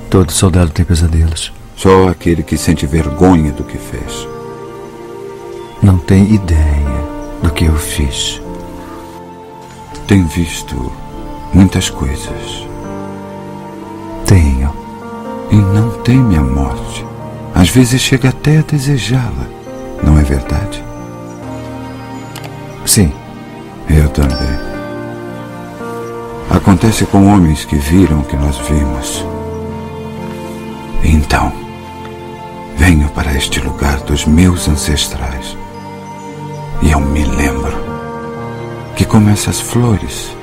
Todo soldado tem pesadelos. Só aquele que sente vergonha do que fez. Não tem ideia do que eu fiz. Tem visto muitas coisas. Tenho. E não teme a morte. Às vezes chega até a desejá-la. Não é verdade? Sim. Eu também. Acontece com homens que viram o que nós vimos. Então, venho para este lugar dos meus ancestrais. E eu me lembro que, como essas flores,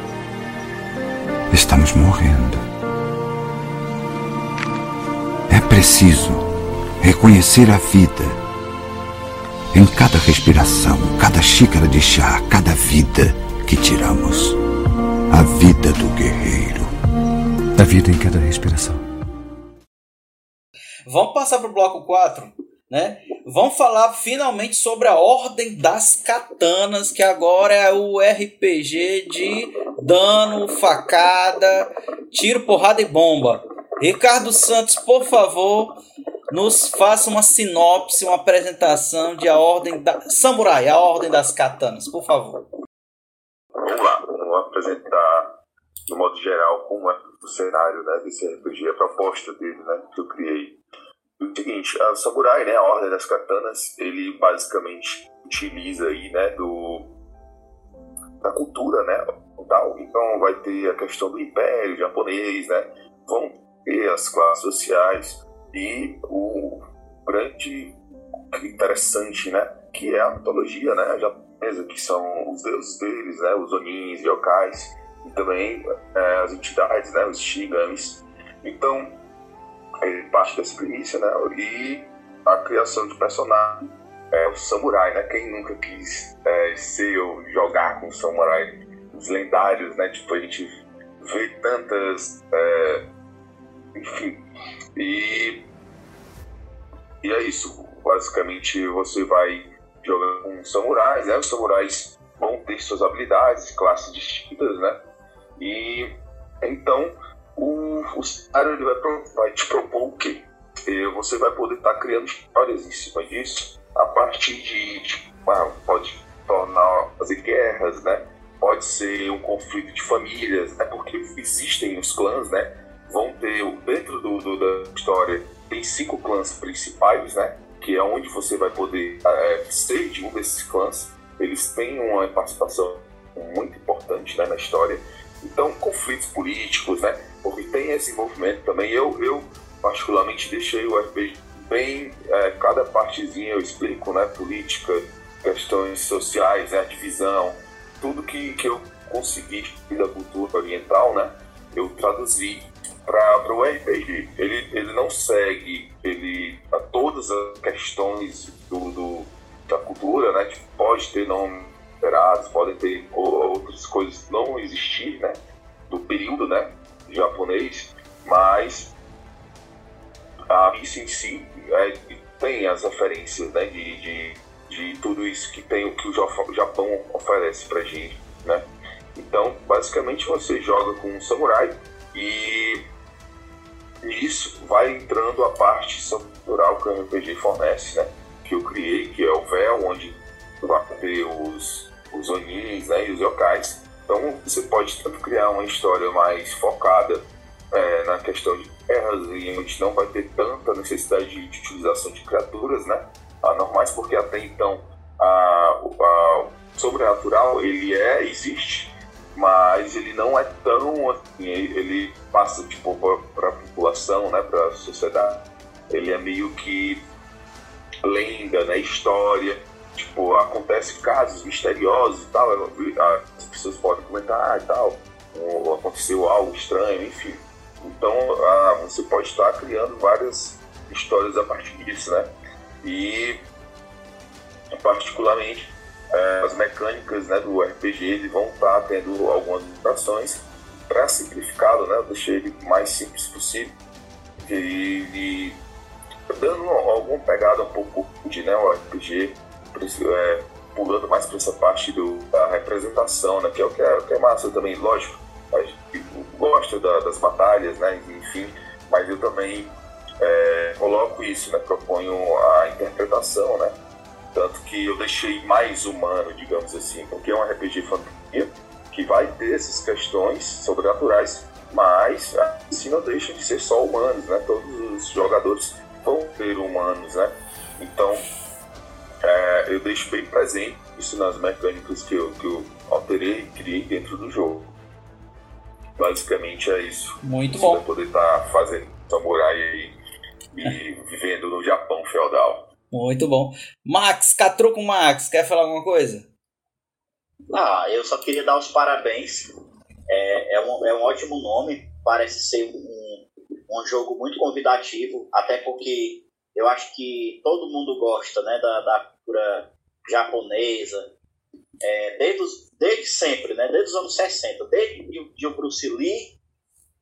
estamos morrendo. É preciso reconhecer a vida Em cada respiração, cada xícara de chá, cada vida que tiramos. A vida do guerreiro. A vida em cada respiração. Vamos passar pro bloco 4, né? Vamos falar finalmente sobre a Ordem das Katanas, que agora é o RPG de dano, facada, tiro, porrada e bomba. Ricardo Santos, por favor, nos faça uma sinopse, uma apresentação de a Ordem da Samurai, a Ordem das Katanas, por favor. Vamos lá, vamos apresentar no modo geral como é o cenário né, desse RPG, a proposta dele, né, que eu criei. O seguinte, a Samurai, né, a Ordem das Katanas, ele basicamente utiliza aí, né, do da cultura, né, tal. Então vai ter a questão do Império japonês, né, vão ter as classes sociais e o grande interessante, né, que é a mitologia, né, japonesa, que são os deuses deles, né, os onins, yokais, e também é, as entidades, né, os shigamis. Então, parte dessa premissa, né, e a criação de personagem, é, o samurai, né, quem nunca quis é, ser ou jogar com o samurai, os lendários, né, tipo, a gente vê tantas, é, enfim, e, e é isso, basicamente você vai jogando com samurais, né, os samurais vão ter suas habilidades, classes distintas, né, e então o, o cenário ele vai, pro, vai te propor o quê? E você vai poder estar tá criando histórias em cima disso, a partir de, de ah, pode tornar fazer guerras, né? Pode ser um conflito de famílias, né? Porque existem os clãs, né? Vão ter dentro do, do da história tem cinco clãs principais, né? Que é onde você vai poder é, ser de um desses clãs. Eles têm uma participação muito importante né, na história. Então, conflitos políticos, né? Porque tem esse envolvimento também. Eu, eu particularmente, deixei o RPG bem. É, cada partezinha eu explico, né? Política, questões sociais, né? divisão, tudo que, que eu consegui da cultura oriental, né? Eu traduzi para o RPG. Ele, ele não segue ele, a todas as questões do, do da cultura, né? Que pode ter nome alterados, podem ter outras coisas não existir, né? Do período, né? Japonês, mas a missa em si é, tem as referências, né? De, de, de tudo isso que tem o que o Japão oferece pra gente, né? Então, basicamente, você joga com um samurai e nisso vai entrando a parte sobrenatural que o RPG fornece, né? Que eu criei, que é o véu, onde vai ter os, os onins né, e os yokais. Então você pode tanto criar uma história mais focada é, na questão de guerras e onde não vai ter tanta necessidade de, de utilização de criaturas né, anormais, porque até então a, a sobrenatural ele é, existe, mas ele não é tão assim, ele passa tipo para a população, né, para a sociedade. Ele é meio que lenda, né, história tipo, acontece casos misteriosos e tal, as pessoas podem comentar e tal, aconteceu algo estranho, enfim. Então ah, você pode estar criando várias histórias a partir disso, né? E particularmente é, as mecânicas né, do RPG eles vão estar tendo algumas limitações para simplificá-lo, né? Eu deixei ele mais simples possível e, e dando alguma pegada um pouco de né, o RPG é, pulando mais para essa parte do, da representação, né? Que é o que é, o que é massa também, lógico. Gente gosta da, das batalhas, né? Enfim, mas eu também é, coloco isso, né? Proponho a interpretação, né? Tanto que eu deixei mais humano, digamos assim, porque é um RPG fantasia que vai ter essas questões sobrenaturais, mas assim não deixa de ser só humanos, né? Todos os jogadores vão ter humanos, né? Então, é, eu deixo bem presente isso nas mecânicas que eu, que eu alterei e criei dentro do jogo. Basicamente é isso. Muito Você bom. vai poder estar tá fazendo samurai aí e vivendo no Japão feudal. Muito bom. Max, Catruco Max, quer falar alguma coisa? Ah, eu só queria dar os parabéns. É, é, um, é um ótimo nome, parece ser um, um jogo muito convidativo, até porque eu acho que todo mundo gosta né, da, da, cultura japonesa, é, desde, os, desde sempre, né? desde os anos 60, desde de, de Bruce Lee,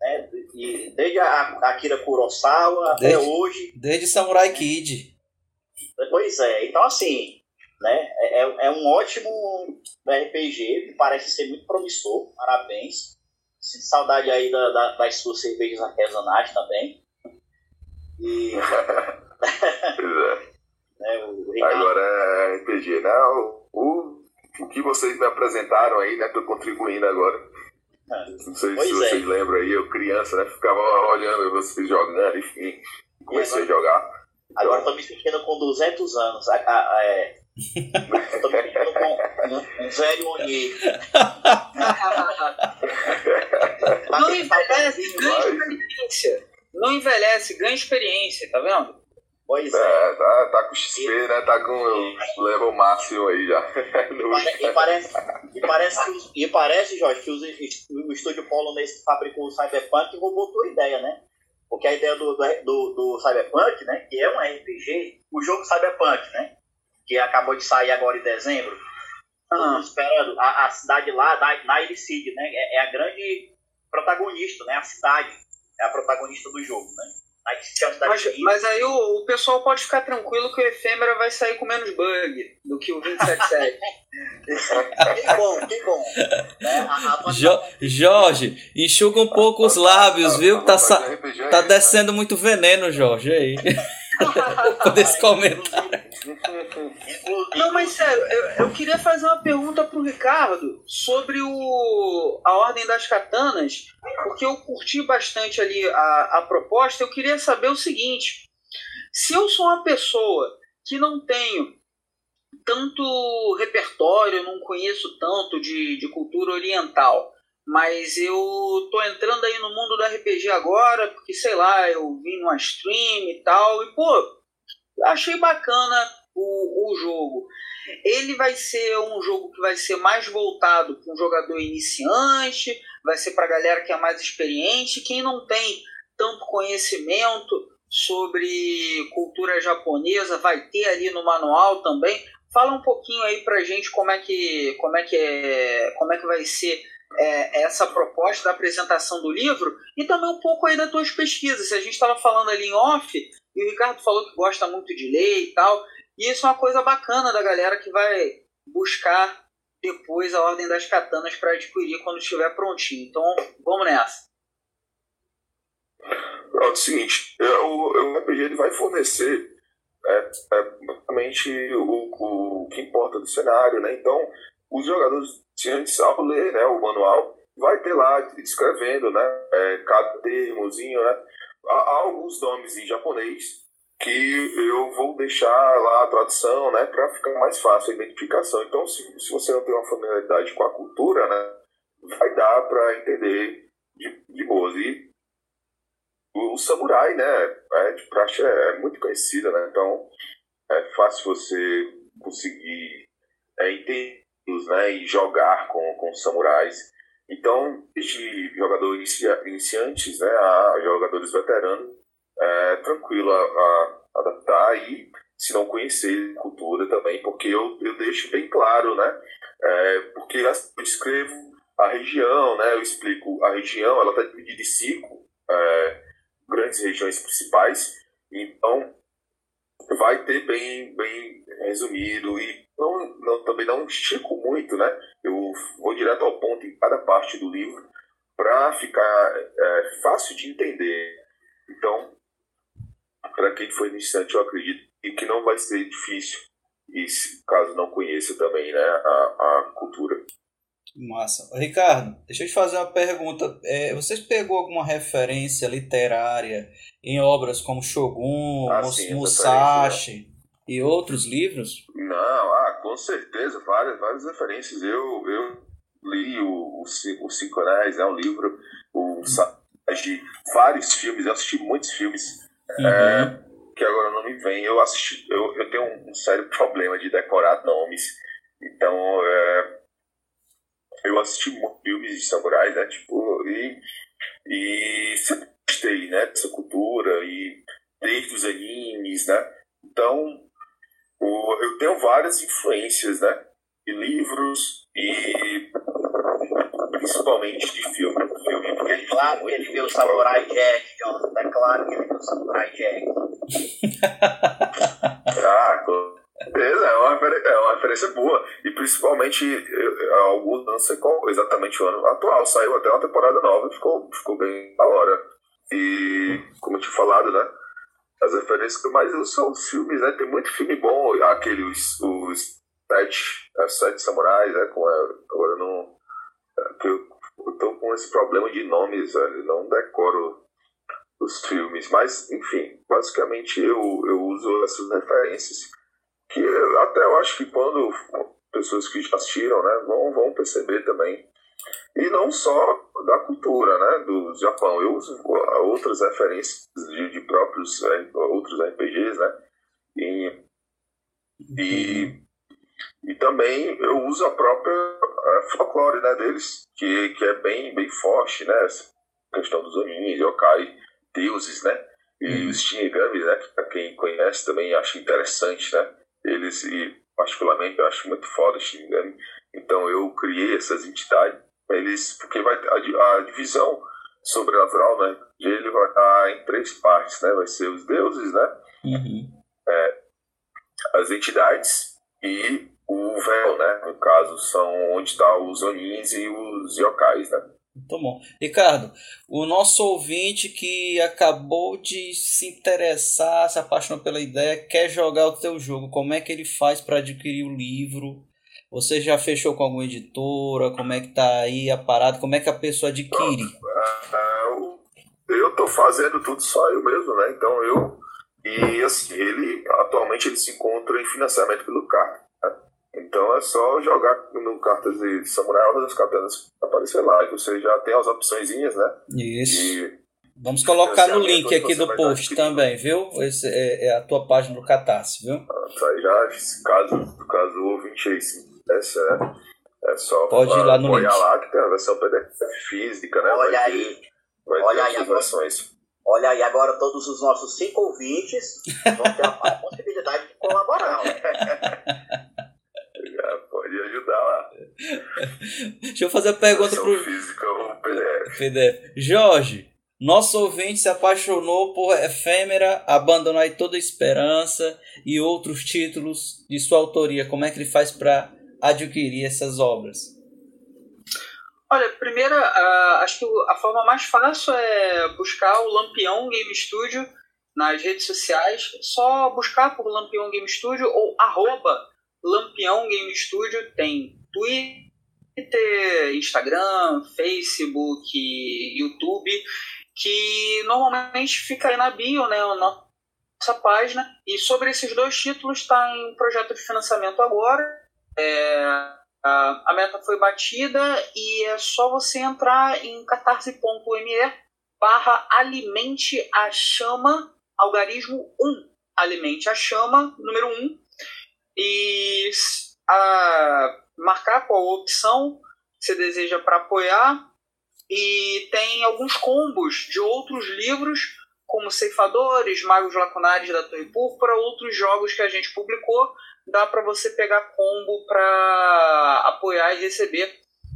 né? e desde a Akira Kurosawa Desde- até hoje. Desde Samurai Kid. Pois é, então assim, né? É, é- é um ótimo RPG, que parece ser muito promissor, parabéns. Sinto saudade aí da, da- das suas cervejas artesanais também. E. o Ricardo- Agora é RPG, né? O, o, o que vocês me apresentaram aí, né? Tô contribuindo agora. Não sei Pois se é. vocês lembram aí, eu criança, né? Ficava olhando vocês jogando, enfim. Comecei a jogar. Agora tô me sentindo com 200 anos. A, a- a- é, tô me sentindo com um, um velho Oni. Não envelhece, ganha experiência. Não envelhece, ganha experiência, tá vendo? Pois é. Tá, tá com XP, né? Tá com o level máximo aí já. No- E parece, e parece, que os- e parece Jorge, que os, o estúdio polonês que fabricou o Cyberpunk roubou tua ideia, né? Porque a ideia do, do, do Cyberpunk, né? Que é um RPG, o jogo Cyberpunk, né? Que acabou de sair agora em dezembro. Mundo esperando. A, a cidade lá, da Night City, né? É, é a grande protagonista, né? A cidade é a protagonista do jogo, né? Mas, mas aí o, o pessoal pode ficar tranquilo que o Efêmera vai sair com menos bug do que o 277. que bom, que bom. Né? Jo- Jorge, enxuga um pouco os lábios, viu? Tá, tá descendo muito veneno, Jorge, aí. Desse comentário. Não, mas sério, eu, eu queria fazer uma pergunta pro Ricardo sobre o, a Ordem das Katanas, porque eu curti bastante ali a, a proposta. Eu queria saber o seguinte: se eu sou uma pessoa que não tenho tanto repertório, não conheço tanto de, de cultura oriental, mas eu tô entrando aí no mundo do RPG agora, porque sei lá, eu vim numa stream e tal, e pô, achei bacana o, o jogo. Ele vai ser um jogo que vai ser mais voltado para um jogador iniciante, vai ser para galera que é mais experiente, quem não tem tanto conhecimento sobre cultura japonesa, vai ter ali no manual também. Fala um pouquinho aí pra gente como é que como é que é, como é que vai ser é, essa proposta da apresentação do livro e também um pouco aí das tuas pesquisas. A gente estava falando ali em off e o Ricardo falou que gosta muito de ler e tal, e isso é uma coisa bacana da galera que vai buscar depois a Ordem das Katanas para adquirir quando estiver prontinho. Então, vamos nessa. É o seguinte, o, o RPG ele vai fornecer é, é, basicamente o, o que importa do cenário, né? Então, os jogadores, antes ao ler né, o manual, vai ter lá descrevendo, né? é, cada termozinho, né? Há alguns nomes em japonês que eu vou deixar lá a tradução, né? Para ficar mais fácil a identificação. Então, se, se você não tem uma familiaridade com a cultura, né? Vai dar para entender de, de boas. E o, o samurai, né, é, de praxe é, é muito conhecida, né, então é fácil você conseguir é, entender, né, e jogar com, com samurais. Então, desde jogadores inicia, iniciantes, né, a jogadores veteranos, é tranquilo a, a adaptar e se não conhecer cultura também, porque eu, eu deixo bem claro, né, é, porque eu descrevo a região, né, eu explico a região, ela está dividida em cinco é, grandes regiões principais, então vai ter bem, bem resumido e não, não, também não estico muito, né? Eu vou direto ao ponto em cada parte do livro para ficar é, fácil de entender. Então, para quem for iniciante, eu acredito que não vai ser difícil, e se, caso não conheça também né, a, a cultura. Massa. Ricardo, deixa eu te fazer uma pergunta. É, vocês pegou alguma referência literária em obras como Shogun, Ah, sim, Musashi e outros livros? Não, ah, com certeza, várias, várias referências. Eu, eu li o, o, o Cinco Anéis, é um livro, o, de vários filmes, eu assisti muitos filmes, é, que agora não me vem. Eu assisti, eu, eu tenho um, um sério problema de decorar nomes, então é, eu assisti muitos filmes de samurais, né, tipo, e, e sempre gostei, né, dessa cultura, e desde os animes, né, então o- eu tenho várias influências, né? De livros e principalmente de filme. filme porque gente Claro que ele viu o Samurai Jack, Jonathan. É claro que ele viu o Samurai Jack. Ah, certeza, é uma, é uma referência boa. E principalmente, alguns, não sei qual exatamente o ano atual, saiu até uma temporada nova ficou, ficou bem da hora. E, como eu tinha falado, né? As referências que eu mais são os filmes, né? Tem muito filme bom, aquele, os, os sete, as sete samurais, né? Com a, agora não. é, que eu, eu tô com esse problema de nomes, velho, não decoro os filmes, mas enfim, basicamente eu, eu uso essas referências que até eu acho que quando pessoas que já assistiram, né, vão, vão perceber também. E não só da cultura, né, do Japão. Eu uso outras referências de, de próprios eh, outros RPGs, né, e, e, e também eu uso a própria eh, folclore, né, deles, que, que é bem, bem forte, né, essa questão dos Onis, yokai, deuses, né, e os Shinigami, né, que pra quem conhece também acha interessante, né, eles, e particularmente eu acho muito foda o então eu criei essas entidades, eles, porque vai a, a divisão sobrenatural, né, ele vai estar em três partes, né, vai ser os deuses, né, é, as entidades e o véu, né, no caso, são onde estão os Onins e os Yokais, né. Muito bom. Ricardo, o nosso ouvinte que acabou de se interessar, se apaixonou pela ideia, quer jogar o teu jogo, como é que ele faz para adquirir o livro? Você já fechou com alguma editora? Como é que tá aí a parada? Como é que a pessoa adquire? Ah, eu- tô fazendo tudo só eu mesmo, né? Então eu. E assim, ele atualmente ele se encontra em financiamento pelo carta. Então é só jogar no cartas de Samurai Horda das Katanas aparecer lá. E você já tem as opçõezinhas, né? Isso. E Vamos colocar no financiamento link aqui do post também, viu? Esse é, é a tua página do Catarse, viu? isso aí já, caso, caso o ouvinte aí se interessa, né? É só Pode ir lá no link. lá que tem a versão PDF física, né? Olha vai aí. ter, vai Olha ter aí as agora. versões. Olha aí, agora todos os nossos cinco ouvintes vão ter a possibilidade de colaborar. né? Já pode ajudar lá. Deixa eu fazer a pergunta Versão pro física ou PDF. PDF. Jorge, nosso ouvinte se apaixonou por Efêmera, abandonou aí toda a esperança e outros títulos de sua autoria. Como é que ele faz para adquirir essas obras? Olha, primeiro, acho que a forma mais fácil é buscar o Lampião Game Studio nas redes sociais. Só buscar por Lampião Game Studio ou arroba Lampião Game Studio. Tem Twitter, Instagram, Facebook, YouTube, que normalmente fica aí na bio, né? Nossa página. E sobre esses dois títulos está em projeto de financiamento agora. É, a, a meta foi batida e é só você entrar em catarse.me barra alimente a chama, algarismo 1. Alimente a chama, número 1. E a, marcar qual opção você deseja para apoiar. E tem alguns combos de outros livros, como Ceifadores, Magos Lacunares da Torre Púrpura, outros jogos que a gente publicou dá para você pegar combo para apoiar e receber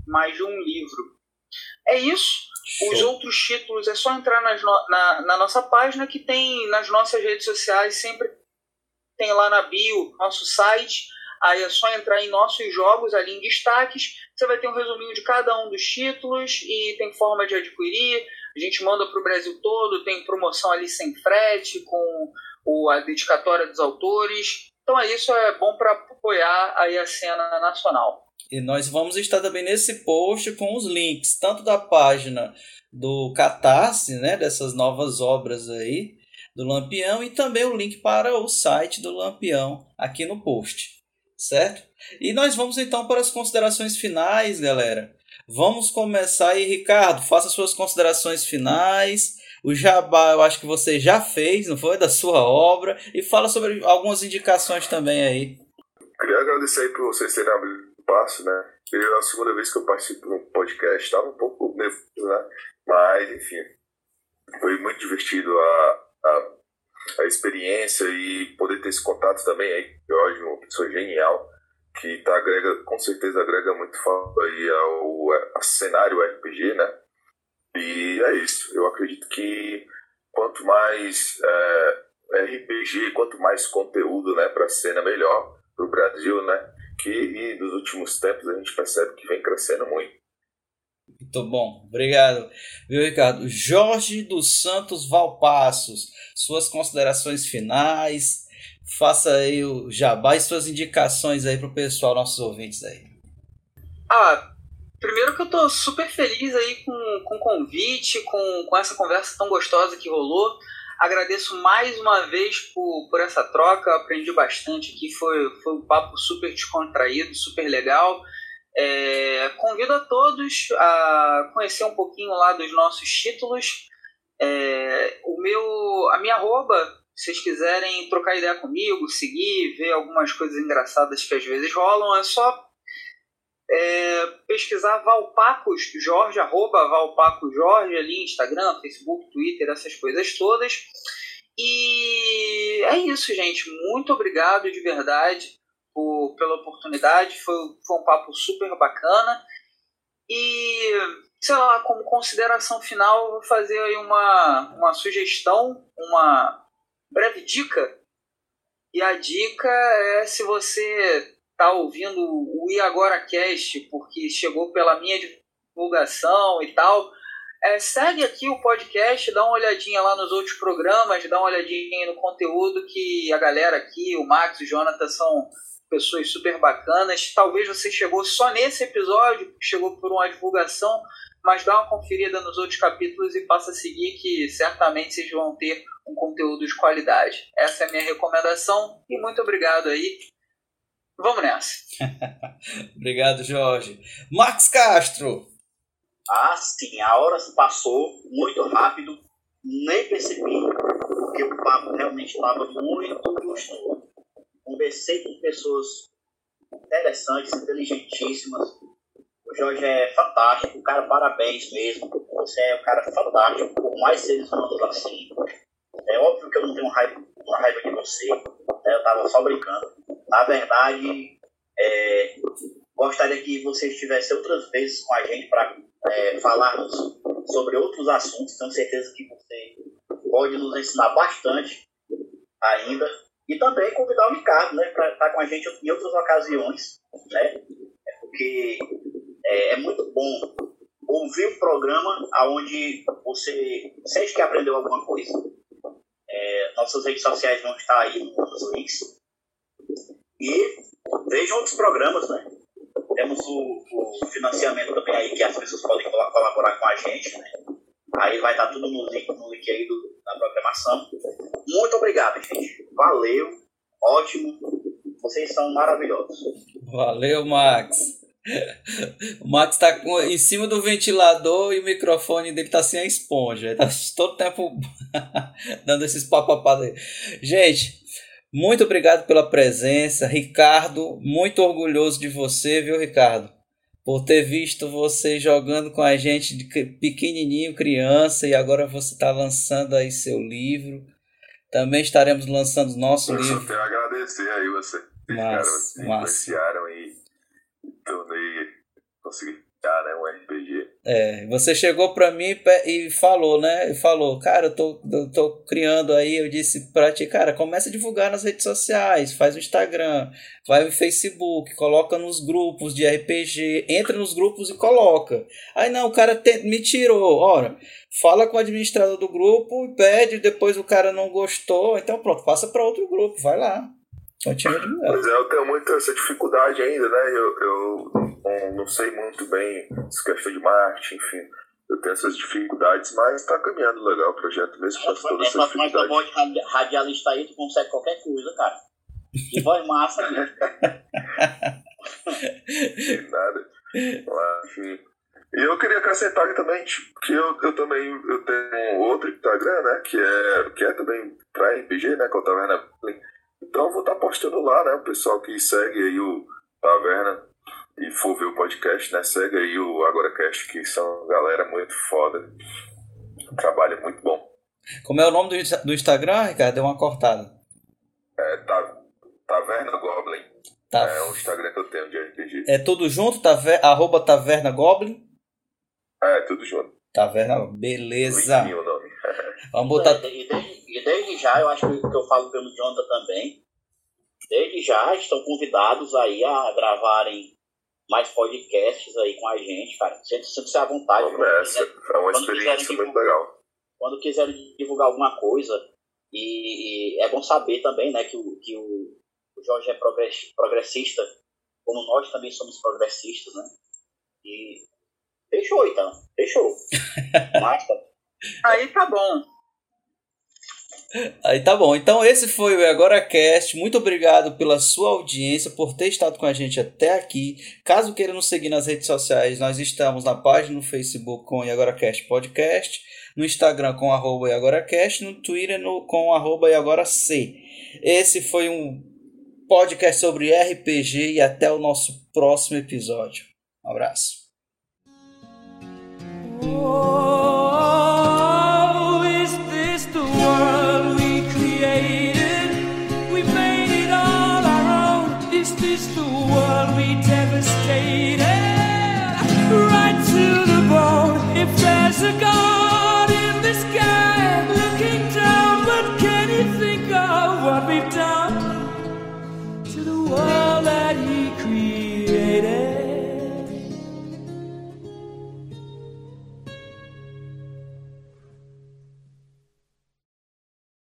mais de um livro. É isso. Os outros títulos é só entrar no- na, na nossa página que tem nas nossas redes sociais, sempre tem lá na bio nosso site. Aí é só entrar em nossos jogos ali em destaques. Você vai ter um resuminho de cada um dos títulos e tem forma de adquirir. A gente manda para o Brasil todo, tem promoção ali sem frete, com o, a dedicatória dos autores. Então é isso, é bom para apoiar aí a cena nacional. E nós vamos estar também nesse post com os links, tanto da página do Catarse, né, dessas novas obras aí, do Lampião, e também o link para o site do Lampião aqui no post, certo? E nós vamos então para as considerações finais, galera. Vamos começar aí, Ricardo, faça suas considerações finais. O Jabá, eu acho que você já fez, não foi? Da sua obra. E fala sobre algumas indicações também aí. Queria agradecer aí por vocês terem abrido o passo, né? É a segunda vez que eu participo de um podcast, estava um pouco nervoso, né? Mas, enfim, foi muito divertido a, a, a experiência e poder ter esse contato também aí, Jorge, uma pessoa genial, que tá, agrega, com certeza agrega muito aí ao, cenário RPG, né? E é isso. Eu acredito que quanto mais é, RPG, quanto mais conteúdo né, para a cena, melhor para o Brasil, né? Que nos últimos tempos a gente percebe que vem crescendo muito. Muito bom, obrigado. Viu, Ricardo? Jorge dos Santos Valpassos, suas considerações finais, faça aí o jabá e suas indicações aí para o pessoal, nossos ouvintes aí. Ah, primeiro que eu tô super feliz aí com, com o convite, com, com essa conversa tão gostosa que rolou. Agradeço mais uma vez por, por essa troca, aprendi bastante aqui, foi, foi um papo super descontraído, super legal. É, convido a todos a conhecer um pouquinho lá dos nossos títulos. É, o meu, a minha arroba, se vocês quiserem trocar ideia comigo, seguir, ver algumas coisas engraçadas que às vezes rolam, é só é, pesquisar Valpacos Jorge, arroba Valpacos Jorge ali, Instagram, Facebook, Twitter, essas coisas todas. E é isso, gente. Muito obrigado de verdade por, pela oportunidade. Foi, foi um papo super bacana. E, sei lá, como consideração final, vou fazer aí uma, uma sugestão, uma breve dica. E a dica é se você tá ouvindo o E Agora Cast, porque chegou pela minha divulgação e tal, é, segue aqui o podcast, dá uma olhadinha lá nos outros programas, dá uma olhadinha no conteúdo que a galera aqui, o Max e o Jonathan são pessoas super bacanas. Talvez você chegou só nesse episódio, chegou por uma divulgação, mas dá uma conferida nos outros capítulos e passa a seguir que certamente vocês vão ter um conteúdo de qualidade. Essa é a minha recomendação e muito obrigado aí Vamos nessa. Obrigado, Jorge. Max Castro. Ah, sim, a hora passou muito rápido, nem percebi, porque o papo realmente estava muito gostoso. Conversei com pessoas interessantes, inteligentíssimas. O Jorge é fantástico, cara, parabéns mesmo. Você é um cara fantástico, por mais seres humanos assim. É óbvio que eu não tenho raiva, uma raiva de você, né? eu tava só brincando. Na verdade, é, gostaria que você estivesse outras vezes com a gente para é, falarmos sobre outros assuntos. Tenho certeza que você pode nos ensinar bastante ainda. E também convidar o Ricardo né, para estar com a gente em outras ocasiões. Né? É porque é, é muito bom ouvir um programa onde você sente que aprendeu alguma coisa. É, nossas redes sociais vão estar aí nos links. E vejam outros programas, né? Temos o, o, financiamento também aí que as pessoas podem colaborar com a gente, né? Aí vai estar tudo no link, no link aí do, da programação. Muito obrigado, gente. Valeu. Ótimo. Vocês são maravilhosos. Valeu, Max. O Max tá com, em cima do ventilador e o microfone dele tá sem a esponja. Ele tá todo tempo dando esses papapados aí. Gente, muito obrigado pela presença. Ricardo, muito orgulhoso de você, viu, Ricardo? Por ter visto você jogando com a gente de pequenininho, criança, e agora você está lançando aí seu livro. Também estaremos lançando nosso Eu livro. Eu só tenho a agradecer aí você. Mas, caras me influenciaram e tornei, consegui né, um RPG. É, você chegou pra mim e falou, né? E falou, cara, eu tô, eu tô criando aí. Eu disse pra ti, cara, começa a divulgar nas redes sociais, faz o Instagram, vai no Facebook, coloca nos grupos de RPG, entra nos grupos e coloca. Aí não, o cara te, me tirou. Ora, fala com o administrador do grupo, pede, depois o cara não gostou, então pronto, passa para outro grupo, vai lá. Continua divulgando. Mas é, eu tenho muita essa dificuldade ainda, né? Eu, eu não, não sei muito bem essa questão de marketing, enfim. Eu tenho essas dificuldades, mas está caminhando legal o projeto mesmo com toda essa Mas tua voz de radialista aí, tu consegue qualquer coisa, cara. Que voz massa, né? Nada. Enfim. E eu queria acrescentar aqui também que eu, eu também eu tenho outro Instagram, né? Que é, que é também para RPG, né? Com a Taverna Então eu vou estar tá postando lá, né? O pessoal que segue aí o Taverna e for ver o podcast, né? Segue aí o AgoraCast, que são galera muito foda. Um trabalho muito bom. Como é o nome do, do Instagram, Ricardo? Deu uma cortada. É, tá, Taverna Goblin. Tá. É o Instagram que eu tenho de RPG. É tudo junto? Taver... Arroba Taverna Goblin? É, tudo junto. Taverna, beleza. Limpinho o nome. Vamos botar. E desde, e desde já, eu acho que que eu falo pelo Jonathan também, desde já estão convidados aí a gravarem mais podcasts aí com a gente, cara. Sempre, sempre se à vontade. Vamos nessa. É uma quando experiência quiserem muito legal. quando quiserem divulgar alguma coisa, e, e é bom saber também, né, que o, que o, o Jorge é progress- progressista, como nós também somos progressistas, né? E fechou então, fechou. Massa. Aí tá bom. Aí tá bom. Então esse foi o Agora Cast. Muito obrigado pela sua audiência, por ter estado com a gente até aqui. Caso queira nos seguir nas redes sociais, nós estamos na página no Facebook com o AgoraCast Podcast, no Instagram com arroba AgoraCast, no Twitter no, com arroba C. Esse foi um podcast sobre RPG e até o nosso próximo episódio. Um abraço. Oh,